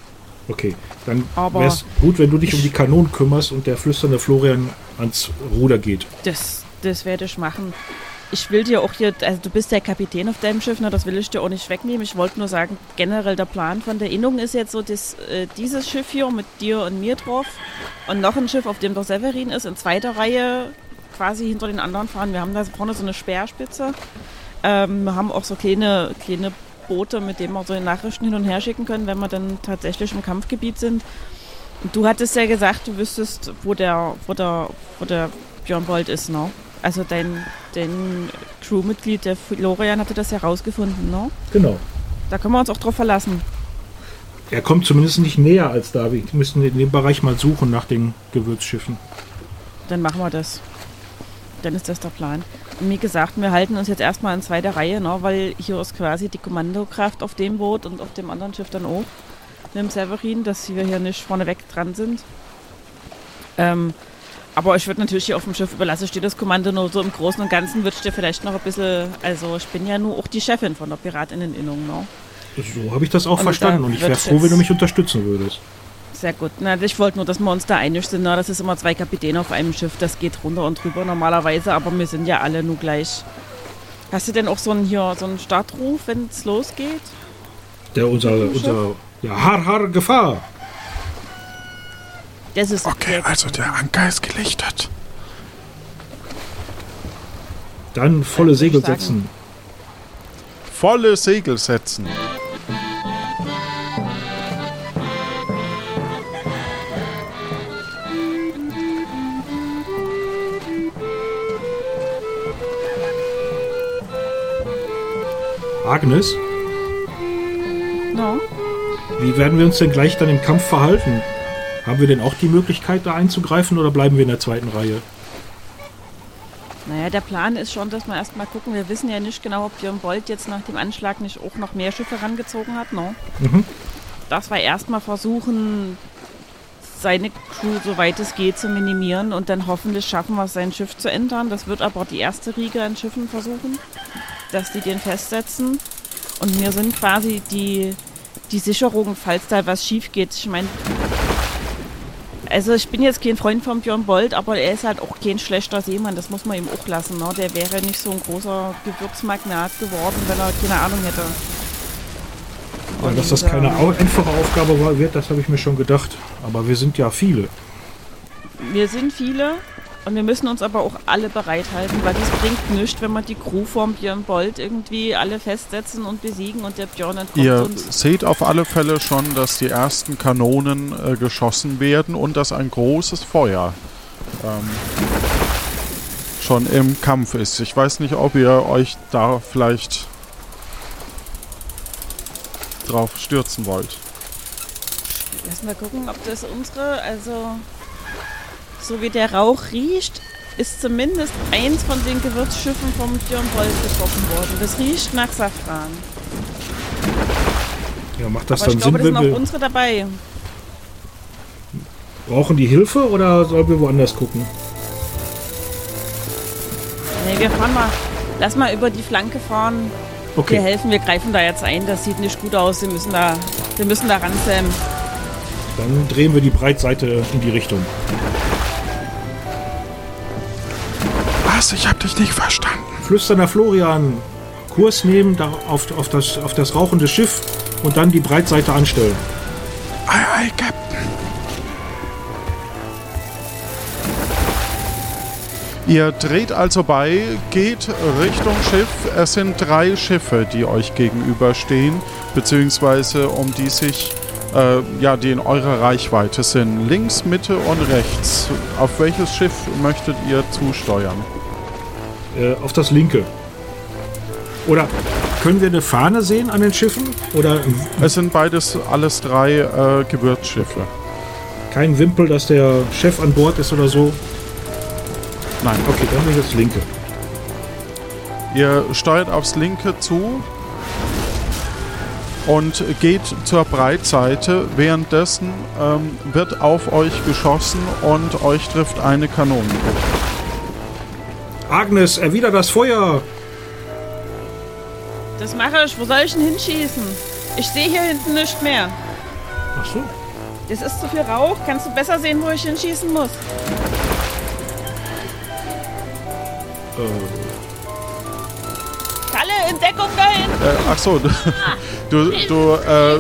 Okay, dann wäre es gut, wenn du dich um die Kanonen kümmerst und der flüsternde Florian ans Ruder geht. Das, das werde ich machen. Ich will dir auch hier, also du bist der Kapitän auf deinem Schiff, ne, das will ich dir auch nicht wegnehmen. Ich wollte nur sagen, generell der Plan von der Innung ist jetzt so, dass äh, dieses Schiff hier mit dir und mir drauf und noch ein Schiff, auf dem der Severin ist, in zweiter Reihe quasi hinter den anderen fahren. Wir haben da vorne so eine Speerspitze. Ähm, wir haben auch so kleine, kleine Boote, mit denen wir so die Nachrichten hin und her schicken können, wenn wir dann tatsächlich im Kampfgebiet sind. Und du hattest ja gesagt, du wüsstest, wo der, wo der, wo der Björn Bolt ist, ne? Also dein, dein Crewmitglied, der Florian, hatte das ja rausgefunden, ne? Genau. Da können wir uns auch drauf verlassen. Er kommt zumindest nicht näher als da. Wir müssen in dem Bereich mal suchen nach den Gewürzschiffen. Dann machen wir das. Dann ist das der Plan. Wie gesagt, wir halten uns jetzt erstmal in zweiter Reihe, ne, weil hier ist quasi die Kommandokraft auf dem Boot und auf dem anderen Schiff dann auch. Mit dem Severin, dass wir hier nicht vorneweg dran sind. Ähm, aber ich würde natürlich hier auf dem Schiff überlassen, steht das Kommando nur so im Großen und Ganzen, würde ich dir vielleicht noch ein bisschen, also ich bin ja nur auch die Chefin von der Piratinneninnung, ne? So habe ich das auch Und verstanden und ich wäre froh, wenn du mich unterstützen würdest. Sehr gut. Na, ich wollte nur, dass wir uns da einig sind. Na, das ist immer zwei Kapitäne auf einem Schiff. Das geht runter und drüber normalerweise, aber wir sind ja alle nur gleich. Hast du denn auch so einen hier, so einen Startruf, wenn es losgeht? Der unser, unser, ja, har, har, Gefahr. Das ist Okay, gut. also der Anker ist gelichtet. Dann volle Segel setzen. Volle Segel setzen. Agnes, No. wie werden wir uns denn gleich dann im Kampf verhalten? Haben wir denn auch die Möglichkeit, da einzugreifen oder bleiben wir in der zweiten Reihe? Naja, der Plan ist schon, dass wir erstmal gucken. Wir wissen ja nicht genau, ob Björn Bolt jetzt nach dem Anschlag nicht auch noch mehr Schiffe rangezogen hat. No? Mhm. Dass wir erstmal versuchen, seine Crew, soweit es geht, zu minimieren und dann hoffentlich schaffen wir es, sein Schiff zu ändern. Das wird aber die erste Riege an Schiffen versuchen, dass die den festsetzen. Und wir sind quasi die, die Sicherung, falls da was schief geht. Ich meine, also ich bin jetzt kein Freund von Björn Bolt, aber er ist halt auch kein schlechter Seemann, das muss man ihm auch lassen. Ne? Der wäre nicht so ein großer Gewürzmagnat geworden, wenn er keine Ahnung hätte. Ja, dass Und, das keine ähm, einfache Aufgabe war, wird, das habe ich mir schon gedacht. Aber wir sind ja viele. Wir sind viele und wir müssen uns aber auch alle bereithalten, weil das bringt nichts, wenn wir die Crew vom Björn Bolt irgendwie alle festsetzen und besiegen und der Björn entkommt Ihr uns. seht auf alle Fälle schon, dass die ersten Kanonen äh, geschossen werden und dass ein großes Feuer ähm, schon im Kampf ist. Ich weiß nicht, ob ihr euch da vielleicht drauf stürzen wollt. Lass mal gucken, ob das unsere, also so wie der Rauch riecht, ist zumindest eins von den Gewürzschiffen vom Björn Bolt getroffen worden. Das riecht nach Safran. Ja, macht das Aber ich dann glaube, Sinn, das sind auch wir unsere dabei. brauchen die Hilfe oder sollen wir woanders gucken? Nee, wir fahren mal, lass mal über die Flanke fahren. Wir Okay, helfen, wir greifen da jetzt ein. Das sieht nicht gut aus. Wir müssen da, wir müssen da ran, Sam. dann drehen wir die Breitseite in die Richtung. Was? Ich hab dich nicht verstanden. Flüsternder Florian, Kurs nehmen da auf, auf, das, auf das rauchende Schiff und dann die Breitseite anstellen. Ei, ei, Captain. Ihr dreht also bei, geht Richtung Schiff. Es sind drei Schiffe, die euch gegenüberstehen, beziehungsweise um die sich äh, ja, die in eurer Reichweite sind. Links, Mitte und rechts. Auf welches Schiff möchtet ihr zusteuern? Äh, auf das linke. Oder können wir eine Fahne sehen an den Schiffen? Oder Es sind beides alles drei äh, Gewürzschiffe. kein Wimpel, dass der Chef an Bord ist oder so? Nein, Okay, dann ich das linke. Ihr steuert aufs linke zu und geht zur Breitseite. Währenddessen ähm, wird auf euch geschossen und euch trifft eine Kanone. Agnes, erwider das Feuer! Das mache ich. Wo soll ich denn hinschießen? Ich sehe hier hinten nicht mehr. Ach so. Das ist zu viel Rauch. Kannst du besser sehen, wo ich hinschießen muss? Kalle, in Deckung dahin! Äh, ach so, du, du äh,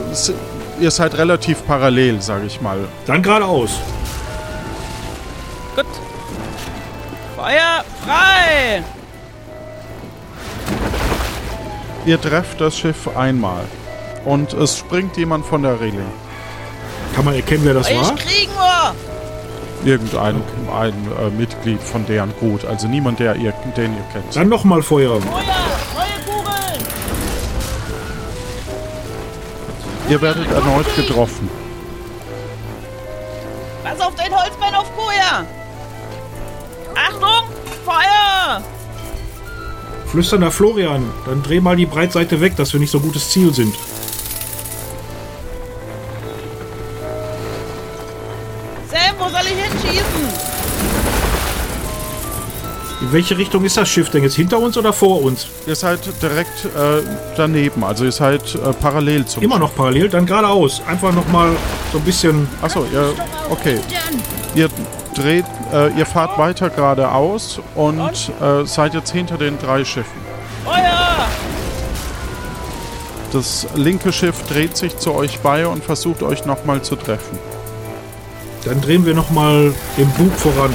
ihr seid relativ parallel, sage ich mal. Dann geradeaus. Gut. Feuer frei! Ihr trefft das Schiff einmal und es springt jemand von der Reling. Kann man erkennen, wer das war? Ich kriegen wir! Irgendein ein, äh, Mitglied von deren Gut, also niemand, der ihr, den ihr kennt. Dann nochmal Feuer. Feuer! Neue Kugeln! Ihr werdet erneut getroffen. Flüsternder Florian, dann dreh mal die Breitseite weg, dass wir nicht so gutes Ziel sind. Sam, wo soll ich hinschießen? In welche Richtung ist das Schiff denn jetzt? Hinter uns oder vor uns? Ihr seid direkt äh, daneben, also ihr seid äh, parallel zum Immer noch parallel, dann geradeaus. Einfach nochmal so ein bisschen. Achso, ihr. Okay. Ihr dreht, äh, ihr fahrt weiter geradeaus und äh, seid jetzt hinter den drei Schiffen. Feuer! Das linke Schiff dreht sich zu euch bei und versucht euch nochmal zu treffen. Dann drehen wir nochmal den Bug voran.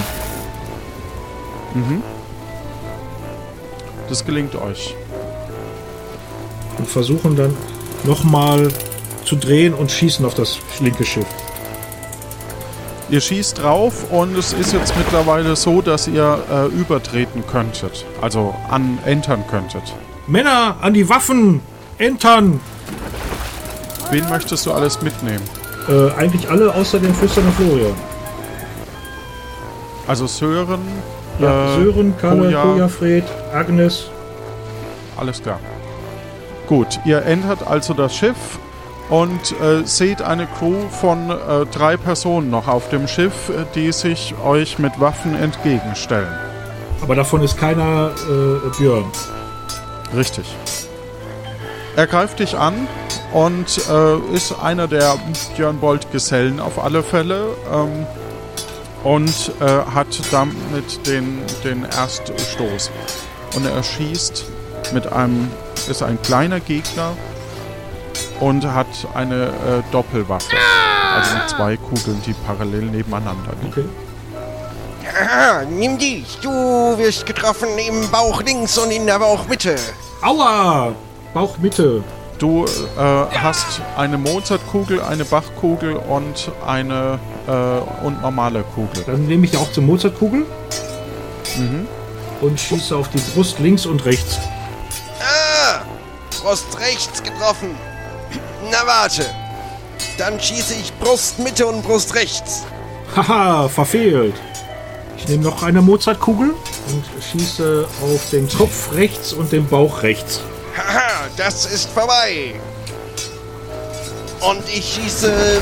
Das gelingt euch. Und versuchen dann nochmal zu drehen und schießen auf das linke Schiff. Ihr schießt drauf und es ist jetzt mittlerweile so, dass ihr äh, übertreten könntet. Also an entern könntet. Männer, an die Waffen! Entern! Wen möchtest du alles mitnehmen? Äh, eigentlich alle außer den Flüsternden Florian. Also Sören, Ja, äh, Sören, Kalle, Koja. Koja, Fred, Agnes. Alles klar. Gut, ihr entert also das Schiff und äh, seht eine Crew von äh, drei Personen noch auf dem Schiff, äh, die sich euch mit Waffen entgegenstellen. Aber davon ist keiner äh, Björn. Richtig. Er greift dich an und äh, ist einer der Björn Bolt-Gesellen auf alle Fälle ähm, und äh, hat damit den, den Erststoß. Und er schießt mit einem, ist ein kleiner Gegner und hat eine äh, Doppelwaffe. Also mit zwei Kugeln, die parallel nebeneinander liegen. Okay. Ah, nimm die. Du wirst getroffen im Bauch links und in der Bauchmitte. Aua! Bauchmitte. Du äh, hast eine Mozartkugel, eine Bachkugel und eine äh, und normale Kugel. Dann nehme ich auch zur Mozartkugel. Und schieße auf die Brust links und rechts. Ah, Brust rechts getroffen. Na warte. Dann schieße ich Brust Mitte und Brust rechts. Haha, verfehlt. Ich nehme noch eine Mozartkugel und schieße auf den Kopf rechts und den Bauch rechts. Haha, das ist vorbei. Und ich schieße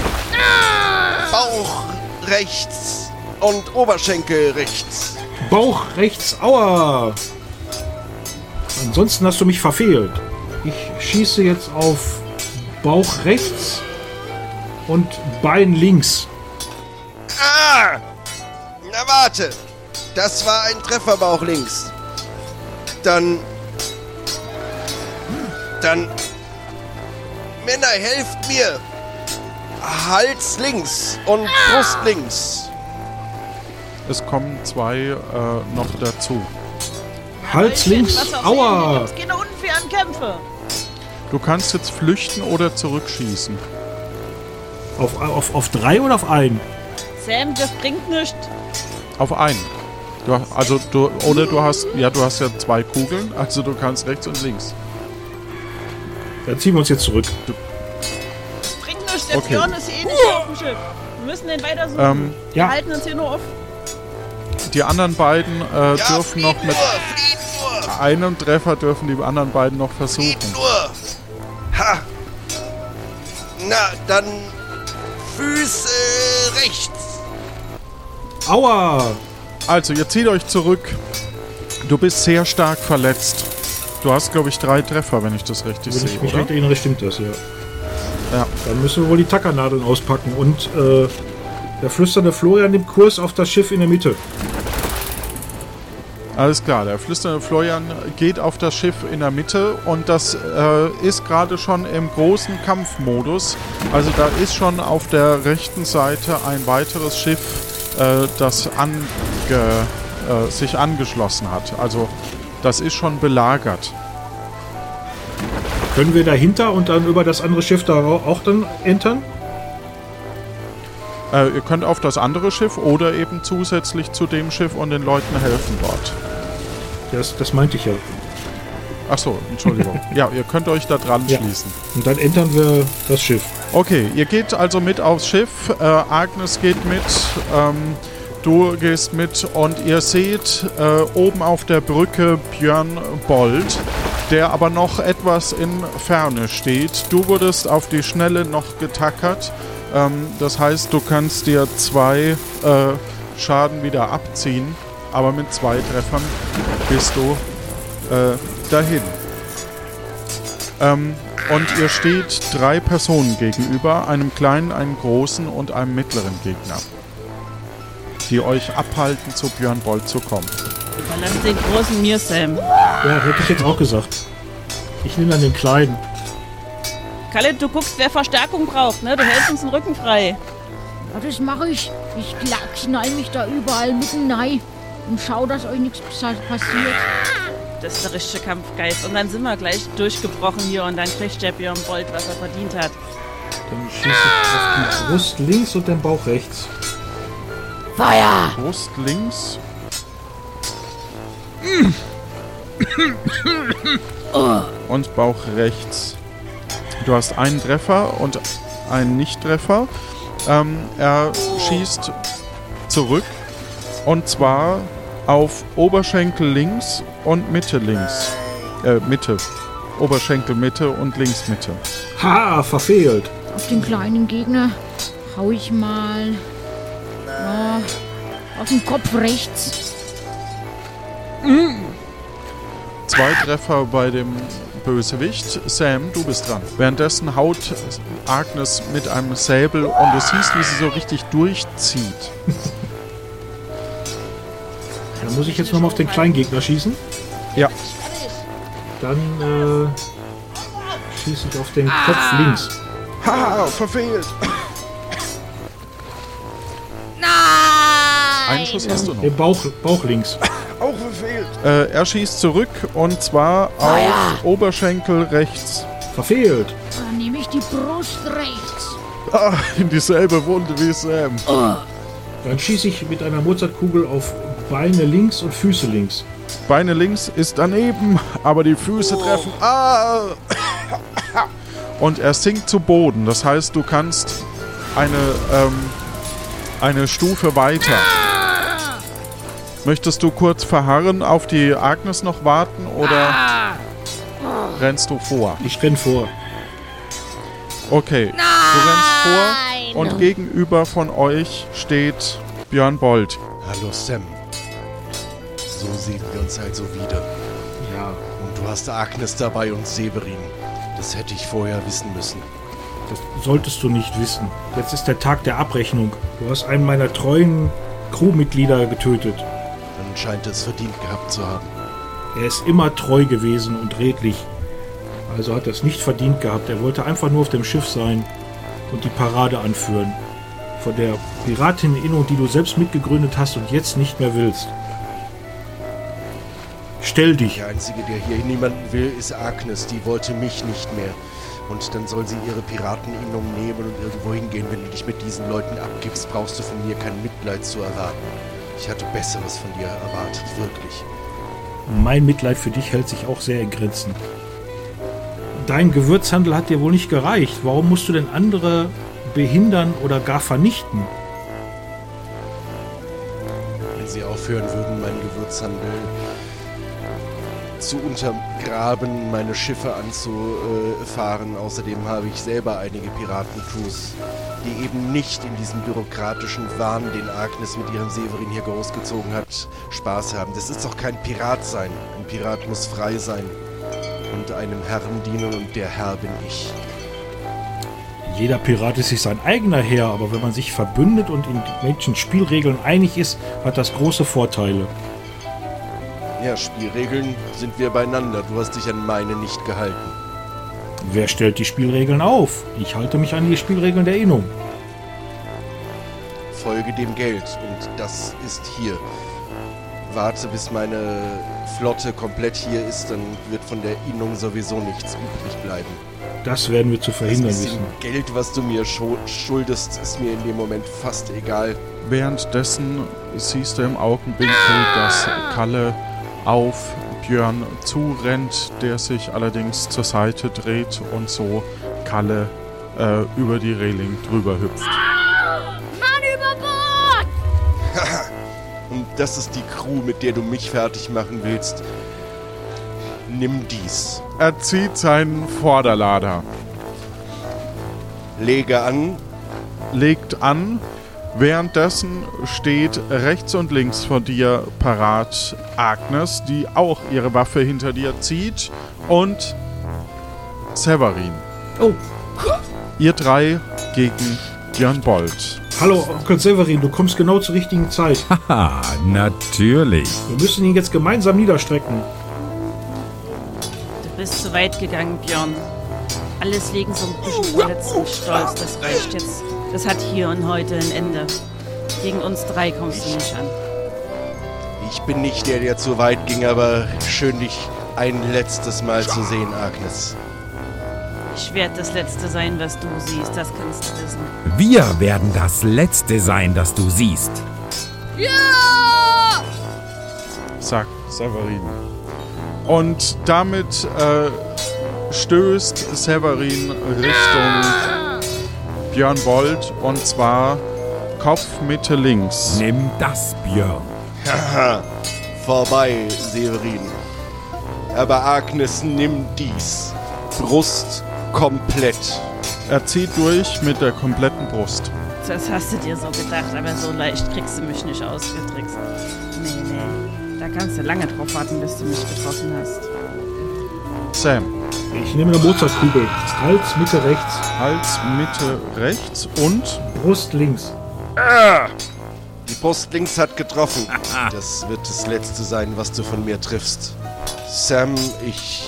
Bauch rechts und Oberschenkel rechts. Bauch rechts, aua! Ansonsten hast du mich verfehlt. Ich schieße jetzt auf Bauch rechts und Bein links. Ah! Na warte. Das war ein Trefferbauch links. Dann. Dann. Männer, helft mir! Hals links und Brust links. Es kommen zwei äh, noch dazu. Hals links, aua! Es keine unfairen Kämpfe. Du kannst jetzt flüchten oder zurückschießen. Auf, auf, auf drei oder auf einen? Sam, das bringt nichts. Auf einen. Du, also du, oder du hast, ja, du hast ja zwei Kugeln, also du kannst rechts und links. Dann ziehen wir uns jetzt zurück. Das bringt nichts. Der Okay. Björn ist eh nicht auf dem Schiff. Wir müssen den weiter suchen. Ähm, Wir ja. halten uns hier nur auf. Die anderen beiden äh, Ja, dürfen noch mit nur, nur, einem Treffer dürfen die anderen beiden noch versuchen. fliehen nur. Ha! Na, dann Füße rechts. Aua! Also, ihr zieht euch zurück. Du bist sehr stark verletzt. Du hast, glaube ich, drei Treffer, wenn ich das richtig Wenn sehe, ich mich oder? recht erinnere, stimmt das, ja. Ja. Dann müssen wir wohl die Tackernadeln auspacken. Und äh, der flüsternde Florian nimmt Kurs auf das Schiff in der Mitte. Alles klar, der flüsternde Florian geht auf das Schiff in der Mitte und das äh, ist gerade schon im großen Kampfmodus. Also da ist schon auf der rechten Seite ein weiteres Schiff, äh, das ange, äh, sich angeschlossen hat. Also das ist schon belagert. Können wir dahinter und dann über das andere Schiff da au- auch dann entern? Äh, ihr könnt auf das andere Schiff oder eben zusätzlich zu dem Schiff und den Leuten helfen dort. Das, das meinte ich ja. Ach so, Entschuldigung. ja, ihr könnt euch da dran Ja. schließen. Und dann entern wir das Schiff. Okay, ihr geht also mit aufs Schiff. Äh, Agnes geht mit. Ähm, du gehst mit und ihr seht äh, oben auf der Brücke Björn Bold, der aber noch etwas in Ferne steht. Du wurdest auf die Schnelle noch getackert. Ähm, das heißt, du kannst dir zwei äh, Schaden wieder abziehen, aber mit zwei Treffern bist du äh, dahin. Ähm, und ihr steht drei Personen gegenüber, einem kleinen, einem großen und einem mittleren Gegner, die euch abhalten, zu Björn Bold zu kommen. Überlass den großen mir, Sam. Ja, hätte ich jetzt auch gesagt. Ich nehme dann den kleinen. Kalle, du guckst, wer Verstärkung braucht, ne? Du hältst uns den Rücken frei. Ja, das mache ich. Ich knall mich da überall mitten rein und schau, dass euch nichts passiert. Das ist der richtige Kampfgeist. Und dann sind wir gleich durchgebrochen hier und dann kriegt der Björn Bold, was er verdient hat. Dann schieße ich auf die Brust links und den Bauch rechts. Feuer! Brust links. Und Bauch rechts. Du hast einen Treffer und einen Nicht-Treffer. Ähm, er schießt zurück. Und zwar auf Oberschenkel links und Mitte links. Äh, Mitte. Oberschenkel Mitte und links Mitte. Ha, verfehlt. Auf den kleinen Gegner hau ich mal ja, auf den Kopf rechts. Zwei Treffer bei dem Bösewicht. Sam, du bist dran. Währenddessen haut Agnes mit einem Säbel und du siehst, wie sie so richtig durchzieht. Dann muss ich jetzt nochmal auf den kleinen Gegner schießen. Ja. Dann äh, schieße ich auf den Kopf links. Haha, verfehlt. Einen Schuss hast du noch. Den Bauch, Bauch links. Verfehlt. Äh, er schießt zurück und zwar auf Oberschenkel rechts. Verfehlt. Dann nehme ich die Brust rechts. Ah, in dieselbe Wunde wie Sam. Dann schieße ich mit einer Mozartkugel auf Beine links und Füße links. Beine links ist daneben, aber die Füße treffen. Ah! Und er sinkt zu Boden. Das heißt, du kannst eine, ähm, eine Stufe weiter. Möchtest du kurz verharren, auf die Agnes noch warten oder rennst du vor? Ich renn vor. Okay, du rennst vor und gegenüber von euch steht Björn Bold. Hallo Sam. So sehen wir uns also wieder. Ja, Und du hast Agnes dabei und Severin. Das hätte ich vorher wissen müssen. das solltest du nicht wissen. Jetzt ist der Tag der Abrechnung. Du hast einen meiner treuen Crewmitglieder getötet. Dann scheint es verdient gehabt zu haben. Er ist immer treu gewesen und redlich. Also hat er es nicht verdient gehabt. Er wollte einfach nur auf dem Schiff sein und die Parade anführen. Von der Pirateninnung, die du selbst mitgegründet hast und jetzt nicht mehr willst. Stell dich. Die einzige, der hier niemanden will, ist Agnes. Die wollte mich nicht mehr. Und dann soll sie ihre Pirateninnung nehmen und irgendwo hingehen. Wenn du dich mit diesen Leuten abgibst, brauchst du von mir kein Mitleid zu erwarten. Ich hatte Besseres von dir erwartet, wirklich. Mein Mitleid für dich hält sich auch sehr in Grenzen. Dein Gewürzhandel hat dir wohl nicht gereicht. Warum musst du denn andere behindern oder gar vernichten? Wenn sie aufhören würden, meinen Gewürzhandel zu untergraben, meine Schiffe anzufahren. Außerdem habe ich selber einige Piratencrews, die eben nicht in diesem bürokratischen Wahn, den Agnes mit ihrem Severin hier großgezogen hat, Spaß haben. Das ist doch kein Pirat sein. Ein Pirat muss frei sein und einem Herrn dienen und der Herr bin ich. Jeder Pirat ist sich sein eigener Herr, aber wenn man sich verbündet und in welchen Spielregeln einig ist, hat das große Vorteile. Ja, Spielregeln sind wir beieinander. Du hast dich an meine nicht gehalten. Wer stellt die Spielregeln auf? Ich halte mich an die Spielregeln der Innung. Folge dem Geld und das ist hier. Warte, bis meine Flotte komplett hier ist, dann wird von der Innung sowieso nichts übrig bleiben. Das werden wir zu verhindern das wissen. Geld, was du mir schu- schuldest, ist mir in dem Moment fast egal. Währenddessen siehst du im Augenwinkel, dass Kalle auf Björn zurennt, der sich allerdings zur Seite dreht und so Kalle äh, über die Reling drüber hüpft. Mann über Bord! Und das ist die Crew, mit der du mich fertig machen willst. Nimm dies. Er zieht seinen Vorderlader, Lege an. legt an. Währenddessen steht rechts und links von dir parat Agnes, die auch ihre Waffe hinter dir zieht, und Severin. Oh, Ihr drei gegen Björn Bold. hallo Onkel Severin, du kommst genau zur richtigen Zeit. Haha, natürlich. Wir müssen ihn jetzt gemeinsam niederstrecken. Du bist zu weit gegangen, Björn. Alles wegen so ein bisschen verletzten Stolz, das reicht jetzt. Das hat hier und heute ein Ende. Gegen uns drei kommst du nicht an. Ich bin nicht der, der zu weit ging, aber schön, dich ein letztes Mal zu sehen, Agnes. Ich werde das Letzte sein, was du siehst, das kannst du wissen. Wir werden das Letzte sein, das du siehst. Ja! sagt Severin. Und damit äh, stößt Severin Richtung Björn Bold und zwar Kopf Mitte links. Nimm das, Björn. Haha, vorbei, Severin. Aber Agnes, nimm dies. Brust komplett. Er zieht durch mit der kompletten Brust. Das hast du dir so gedacht, aber so leicht kriegst du mich nicht ausgetrickst. Nee, nee. Da kannst du lange drauf warten, bis du mich getroffen hast. Sam, Ich nehme eine Mozartkugel. Hals, Mitte rechts, Hals Mitte rechts und Brust links. Die Brust links hat getroffen. Das wird das Letzte sein, was du von mir triffst. Sam, ich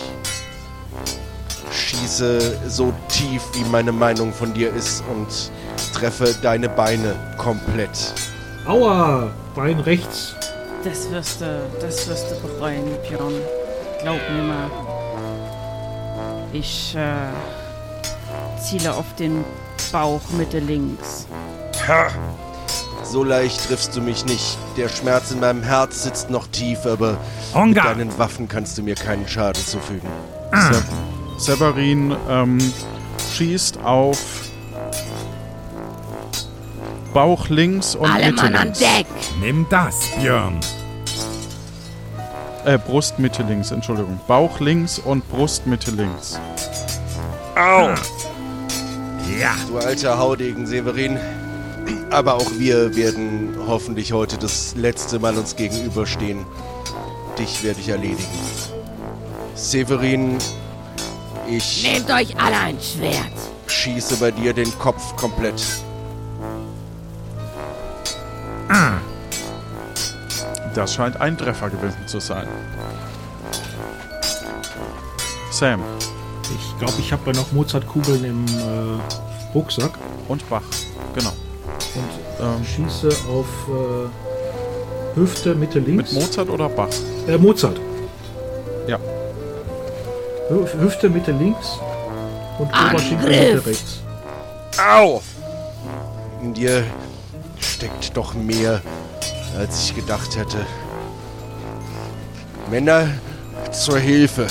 schieße so tief, wie meine Meinung von dir ist und treffe deine Beine komplett. Aua, Bein rechts. Das wirst du, das wirst du bereuen, Björn. Glaub mir mal. Ich äh, ziele auf den Bauch Mitte links. So leicht triffst du mich nicht. Der Schmerz in meinem Herz sitzt noch tief, aber mit Onga! deinen Waffen kannst du mir keinen Schaden zufügen. Se Severin ähm, schießt auf Bauch links und Alle Mitte Mann an links. Deck! Nimm das, Björn. Äh, Brust Mitte links, Entschuldigung. Bauch links und Brust Mitte links. Au! Ja, Du alter Haudegen, Severin. Aber auch wir werden hoffentlich heute das letzte Mal uns gegenüberstehen. Dich werde ich erledigen. Severin, ich Nehmt euch alle ein Schwert! schieße bei dir den Kopf komplett. Das scheint ein Treffer gewesen zu sein. Sam Ich glaube, ich habe ja noch Mozartkugeln im äh, Rucksack und Bach. Genau. und Ähm, schieße auf äh, Hüfte, Mitte links. mit Mozart oder Bach? Äh, Mozart. Ja. Hü- Hüfte, Mitte links. Und Angriff! Mitte rechts. Au! In dir steckt doch mehr, als ich gedacht hätte. Männer, zur Hilfe.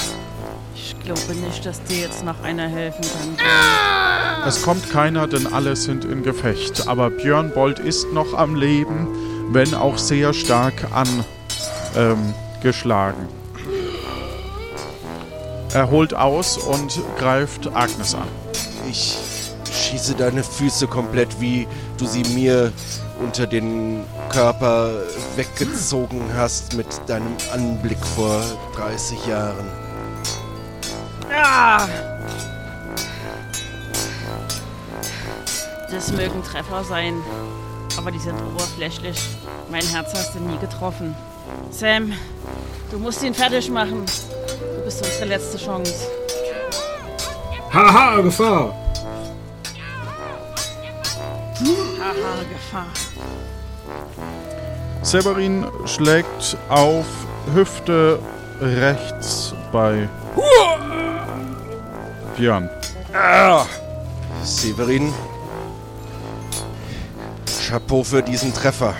Ich glaube nicht, dass dir jetzt noch einer helfen kann. Es kommt keiner, denn alle sind in Gefecht. Aber Björn Bold ist noch am Leben, wenn auch sehr stark angeschlagen. Ähm, er holt aus und greift Agnes an. Ich schieße deine Füße komplett, wie du sie mir unter den Körper weggezogen hast mit deinem Anblick vor 30 Jahren. Ah! Das mögen Treffer sein, aber die sind oberflächlich. Mein Herz hast du nie getroffen. Sam, du musst ihn fertig machen. Du bist unsere letzte Chance. Haha, Gefahr! Haha, Gefahr. Severin schlägt auf Hüfte rechts bei Björn. Severin, Chapeau für diesen Treffer.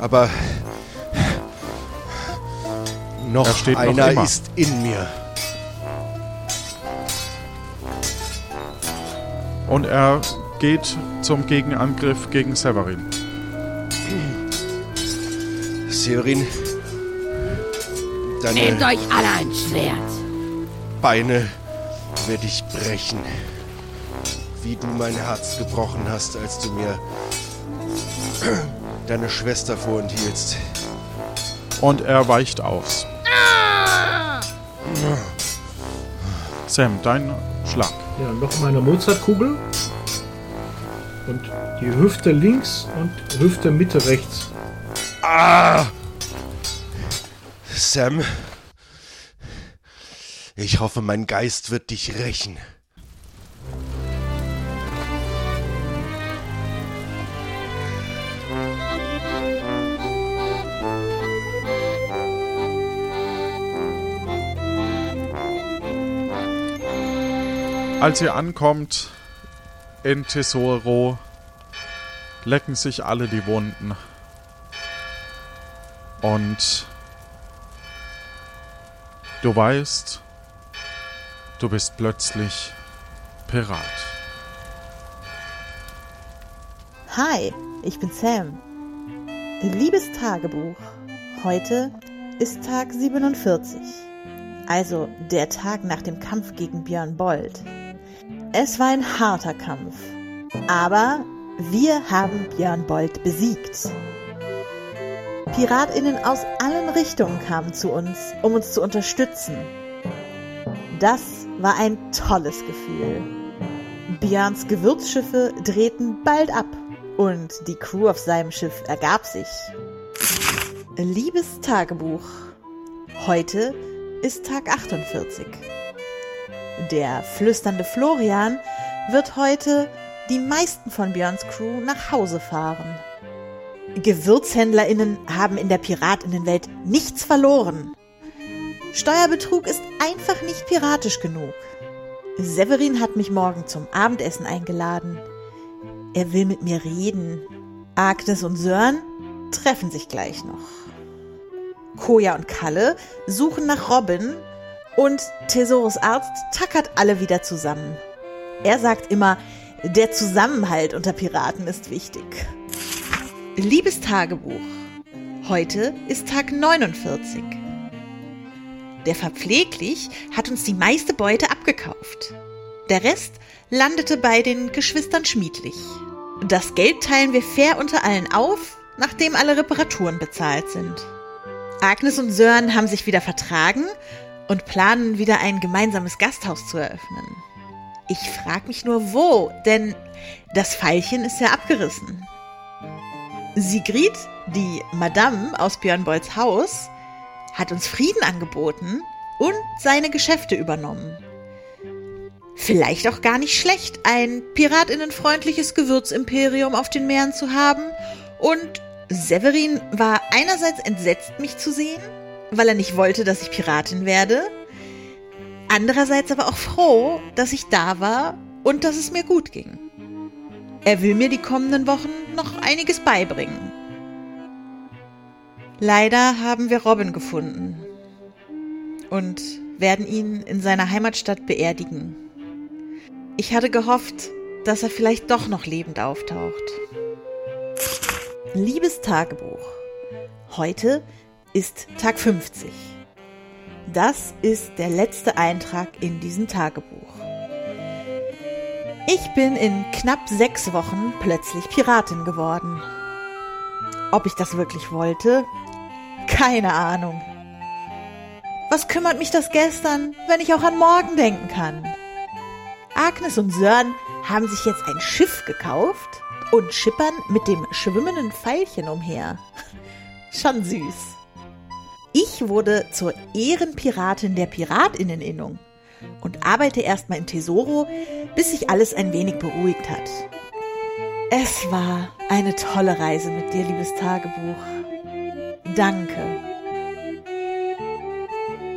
Aber noch Er steht noch einer immer. ist in mir. Und er geht zum Gegenangriff gegen Severin. Severin, Nehmt deine euch alle ein Schwert. Beine werde ich brechen. Wie du mein Herz gebrochen hast, als du mir deine Schwester vorenthielst. Und er weicht aus. Sam, dein Schlag. Ja, noch mal eine Mozartkugel. Und die Hüfte links und Hüfte Mitte rechts. Ah! Sam, ich hoffe, mein Geist wird dich rächen. Als ihr ankommt in Tesoro, lecken sich alle die Wunden. Und du weißt, du bist plötzlich Pirat. Hi, ich bin Sam. Liebes Tagebuch. Heute ist Tag 47. Also der Tag nach dem Kampf gegen Björn Bold. Es war ein harter Kampf. Aber wir haben Björn Bold besiegt. PiratInnen aus allen Richtungen kamen zu uns, um uns zu unterstützen. Das war ein tolles Gefühl. Björns Gewürzschiffe drehten bald ab und die Crew auf seinem Schiff ergab sich. Liebes Tagebuch. Heute ist Tag 48. Der flüsternde Florian wird heute die meisten von Björns Crew nach Hause fahren. GewürzhändlerInnen haben in der Piratinnenwelt nichts verloren. Steuerbetrug ist einfach nicht piratisch genug. Severin hat mich morgen zum Abendessen eingeladen. Er will mit mir reden. Agnes und Sören treffen sich gleich noch. Koja und Kalle suchen nach Robin und Thesaurus Arzt tackert alle wieder zusammen. Er sagt immer, der Zusammenhalt unter Piraten ist wichtig. Liebes Tagebuch. Heute ist Tag 49. Der Verpfleglich hat uns die meiste Beute abgekauft. Der Rest landete bei den Geschwistern Schmiedlich. Das Geld teilen wir fair unter allen auf, nachdem alle Reparaturen bezahlt sind. Agnes und Sören haben sich wieder vertragen und planen wieder ein gemeinsames Gasthaus zu eröffnen. Ich frag mich nur wo, denn das Pfeilchen ist ja abgerissen. Sigrid, die Madame aus Björn Bolls Haus, hat uns Frieden angeboten und seine Geschäfte übernommen. Vielleicht auch gar nicht schlecht, ein piratinnenfreundliches Gewürzimperium auf den Meeren zu haben. Und Severin war einerseits entsetzt, mich zu sehen, weil er nicht wollte, dass ich Piratin werde. andererseits aber auch froh, dass ich da war und dass es mir gut ging. Er will mir die kommenden Wochen noch einiges beibringen. Leider haben wir Robin gefunden und werden ihn in seiner Heimatstadt beerdigen. Ich hatte gehofft, dass er vielleicht doch noch lebend auftaucht. Liebes Tagebuch. Heute ist Tag 50. Das ist der letzte Eintrag in diesem Tagebuch. Ich bin in knapp sechs Wochen plötzlich Piratin geworden. Ob ich das wirklich wollte? Keine Ahnung. Was kümmert mich das gestern, wenn ich auch an morgen denken kann? Agnes und Sören haben sich jetzt ein Schiff gekauft und schippern mit dem schwimmenden Pfeilchen umher. Schon süß. Ich wurde zur Ehrenpiratin der Piratinneninnung und arbeite erstmal im Tesoro, bis sich alles ein wenig beruhigt hat. Es war eine tolle Reise mit dir, liebes Tagebuch. Danke.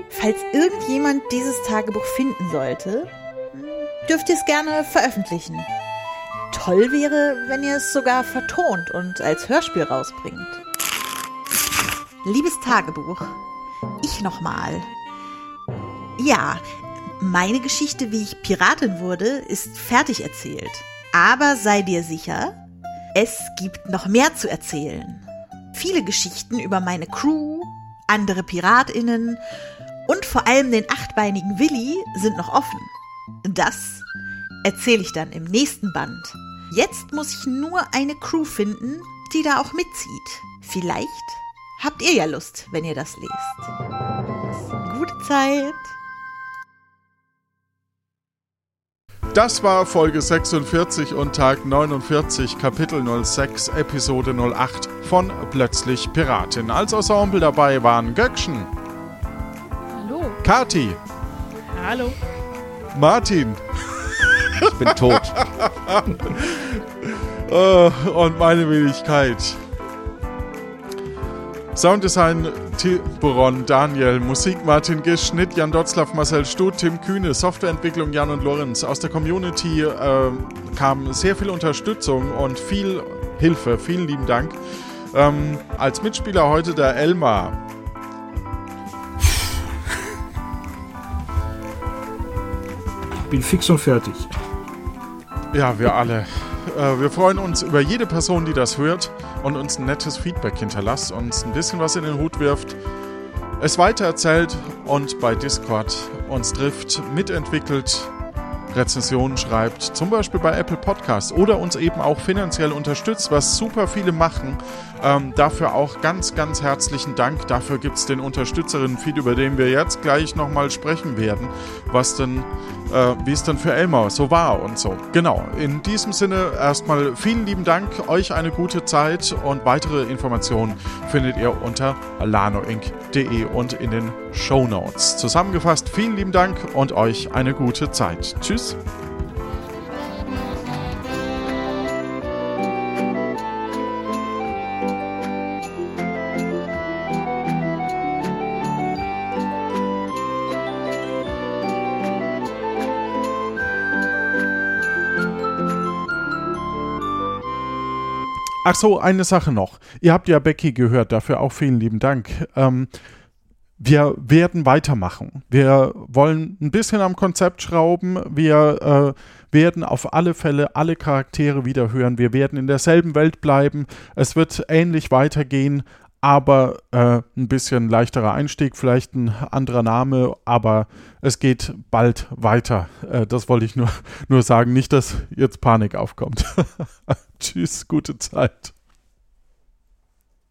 Falls irgendjemand dieses Tagebuch finden sollte, dürft ihr es gerne veröffentlichen. Toll wäre, wenn ihr es sogar vertont und als Hörspiel rausbringt. Liebes Tagebuch, ich nochmal. Ja, meine Geschichte, wie ich Piratin wurde, ist fertig erzählt. Aber sei dir sicher, es gibt noch mehr zu erzählen. Viele Geschichten über meine Crew, andere Piratinnen und vor allem den achtbeinigen Willi sind noch offen. Das erzähle ich dann im nächsten Band. Jetzt muss ich nur eine Crew finden, die da auch mitzieht. Vielleicht habt ihr ja Lust, wenn ihr das lest. Gute Zeit! Das war Folge 46 und Tag 49, Kapitel 06, Episode 08 von Plötzlich Piratin. Als Ensemble dabei waren Göckchen. Hallo. Kati. Hallo. Martin. Ich bin tot. uh, und meine Wenigkeit. Sounddesign Tiburon, Daniel, Musik Martin Gisch, Schnitt Jan Dotzlaff, Marcel Stuth, Tim Kühne, Softwareentwicklung Jan und Lorenz. Aus der Community äh, kam sehr viel Unterstützung und viel Hilfe. Vielen lieben Dank. Ähm, als Mitspieler heute der Elmar. Ich bin fix und fertig. Ja, wir alle. Äh, wir freuen uns über jede Person, die das hört und uns ein nettes Feedback hinterlasst, uns ein bisschen was in den Hut wirft, es weitererzählt und bei Discord uns trifft, mitentwickelt, Rezensionen schreibt, zum Beispiel bei Apple Podcasts oder uns eben auch finanziell unterstützt, was super viele machen. Ähm, dafür auch ganz, ganz herzlichen Dank. Dafür gibt es den Unterstützerinnen-Feed, über den wir jetzt gleich nochmal sprechen werden, was denn, äh, wie es dann für Elmar so war und so. Genau, in diesem Sinne erstmal vielen lieben Dank, euch eine gute Zeit und weitere Informationen findet ihr unter lanoinc.de und in den Show Notes. Zusammengefasst, vielen lieben Dank und euch eine gute Zeit. Tschüss. Ach so, eine Sache noch. Ihr habt ja Becky gehört, dafür auch vielen lieben Dank. Ähm, wir werden weitermachen. Wir wollen ein bisschen am Konzept schrauben. Wir äh, werden auf alle Fälle alle Charaktere wieder hören. Wir werden in derselben Welt bleiben. Es wird ähnlich weitergehen, aber äh, ein bisschen leichterer Einstieg, vielleicht ein anderer Name, aber es geht bald weiter. Äh, das wollte ich nur, nur sagen. Nicht, dass jetzt Panik aufkommt. Tschüss, gute Zeit.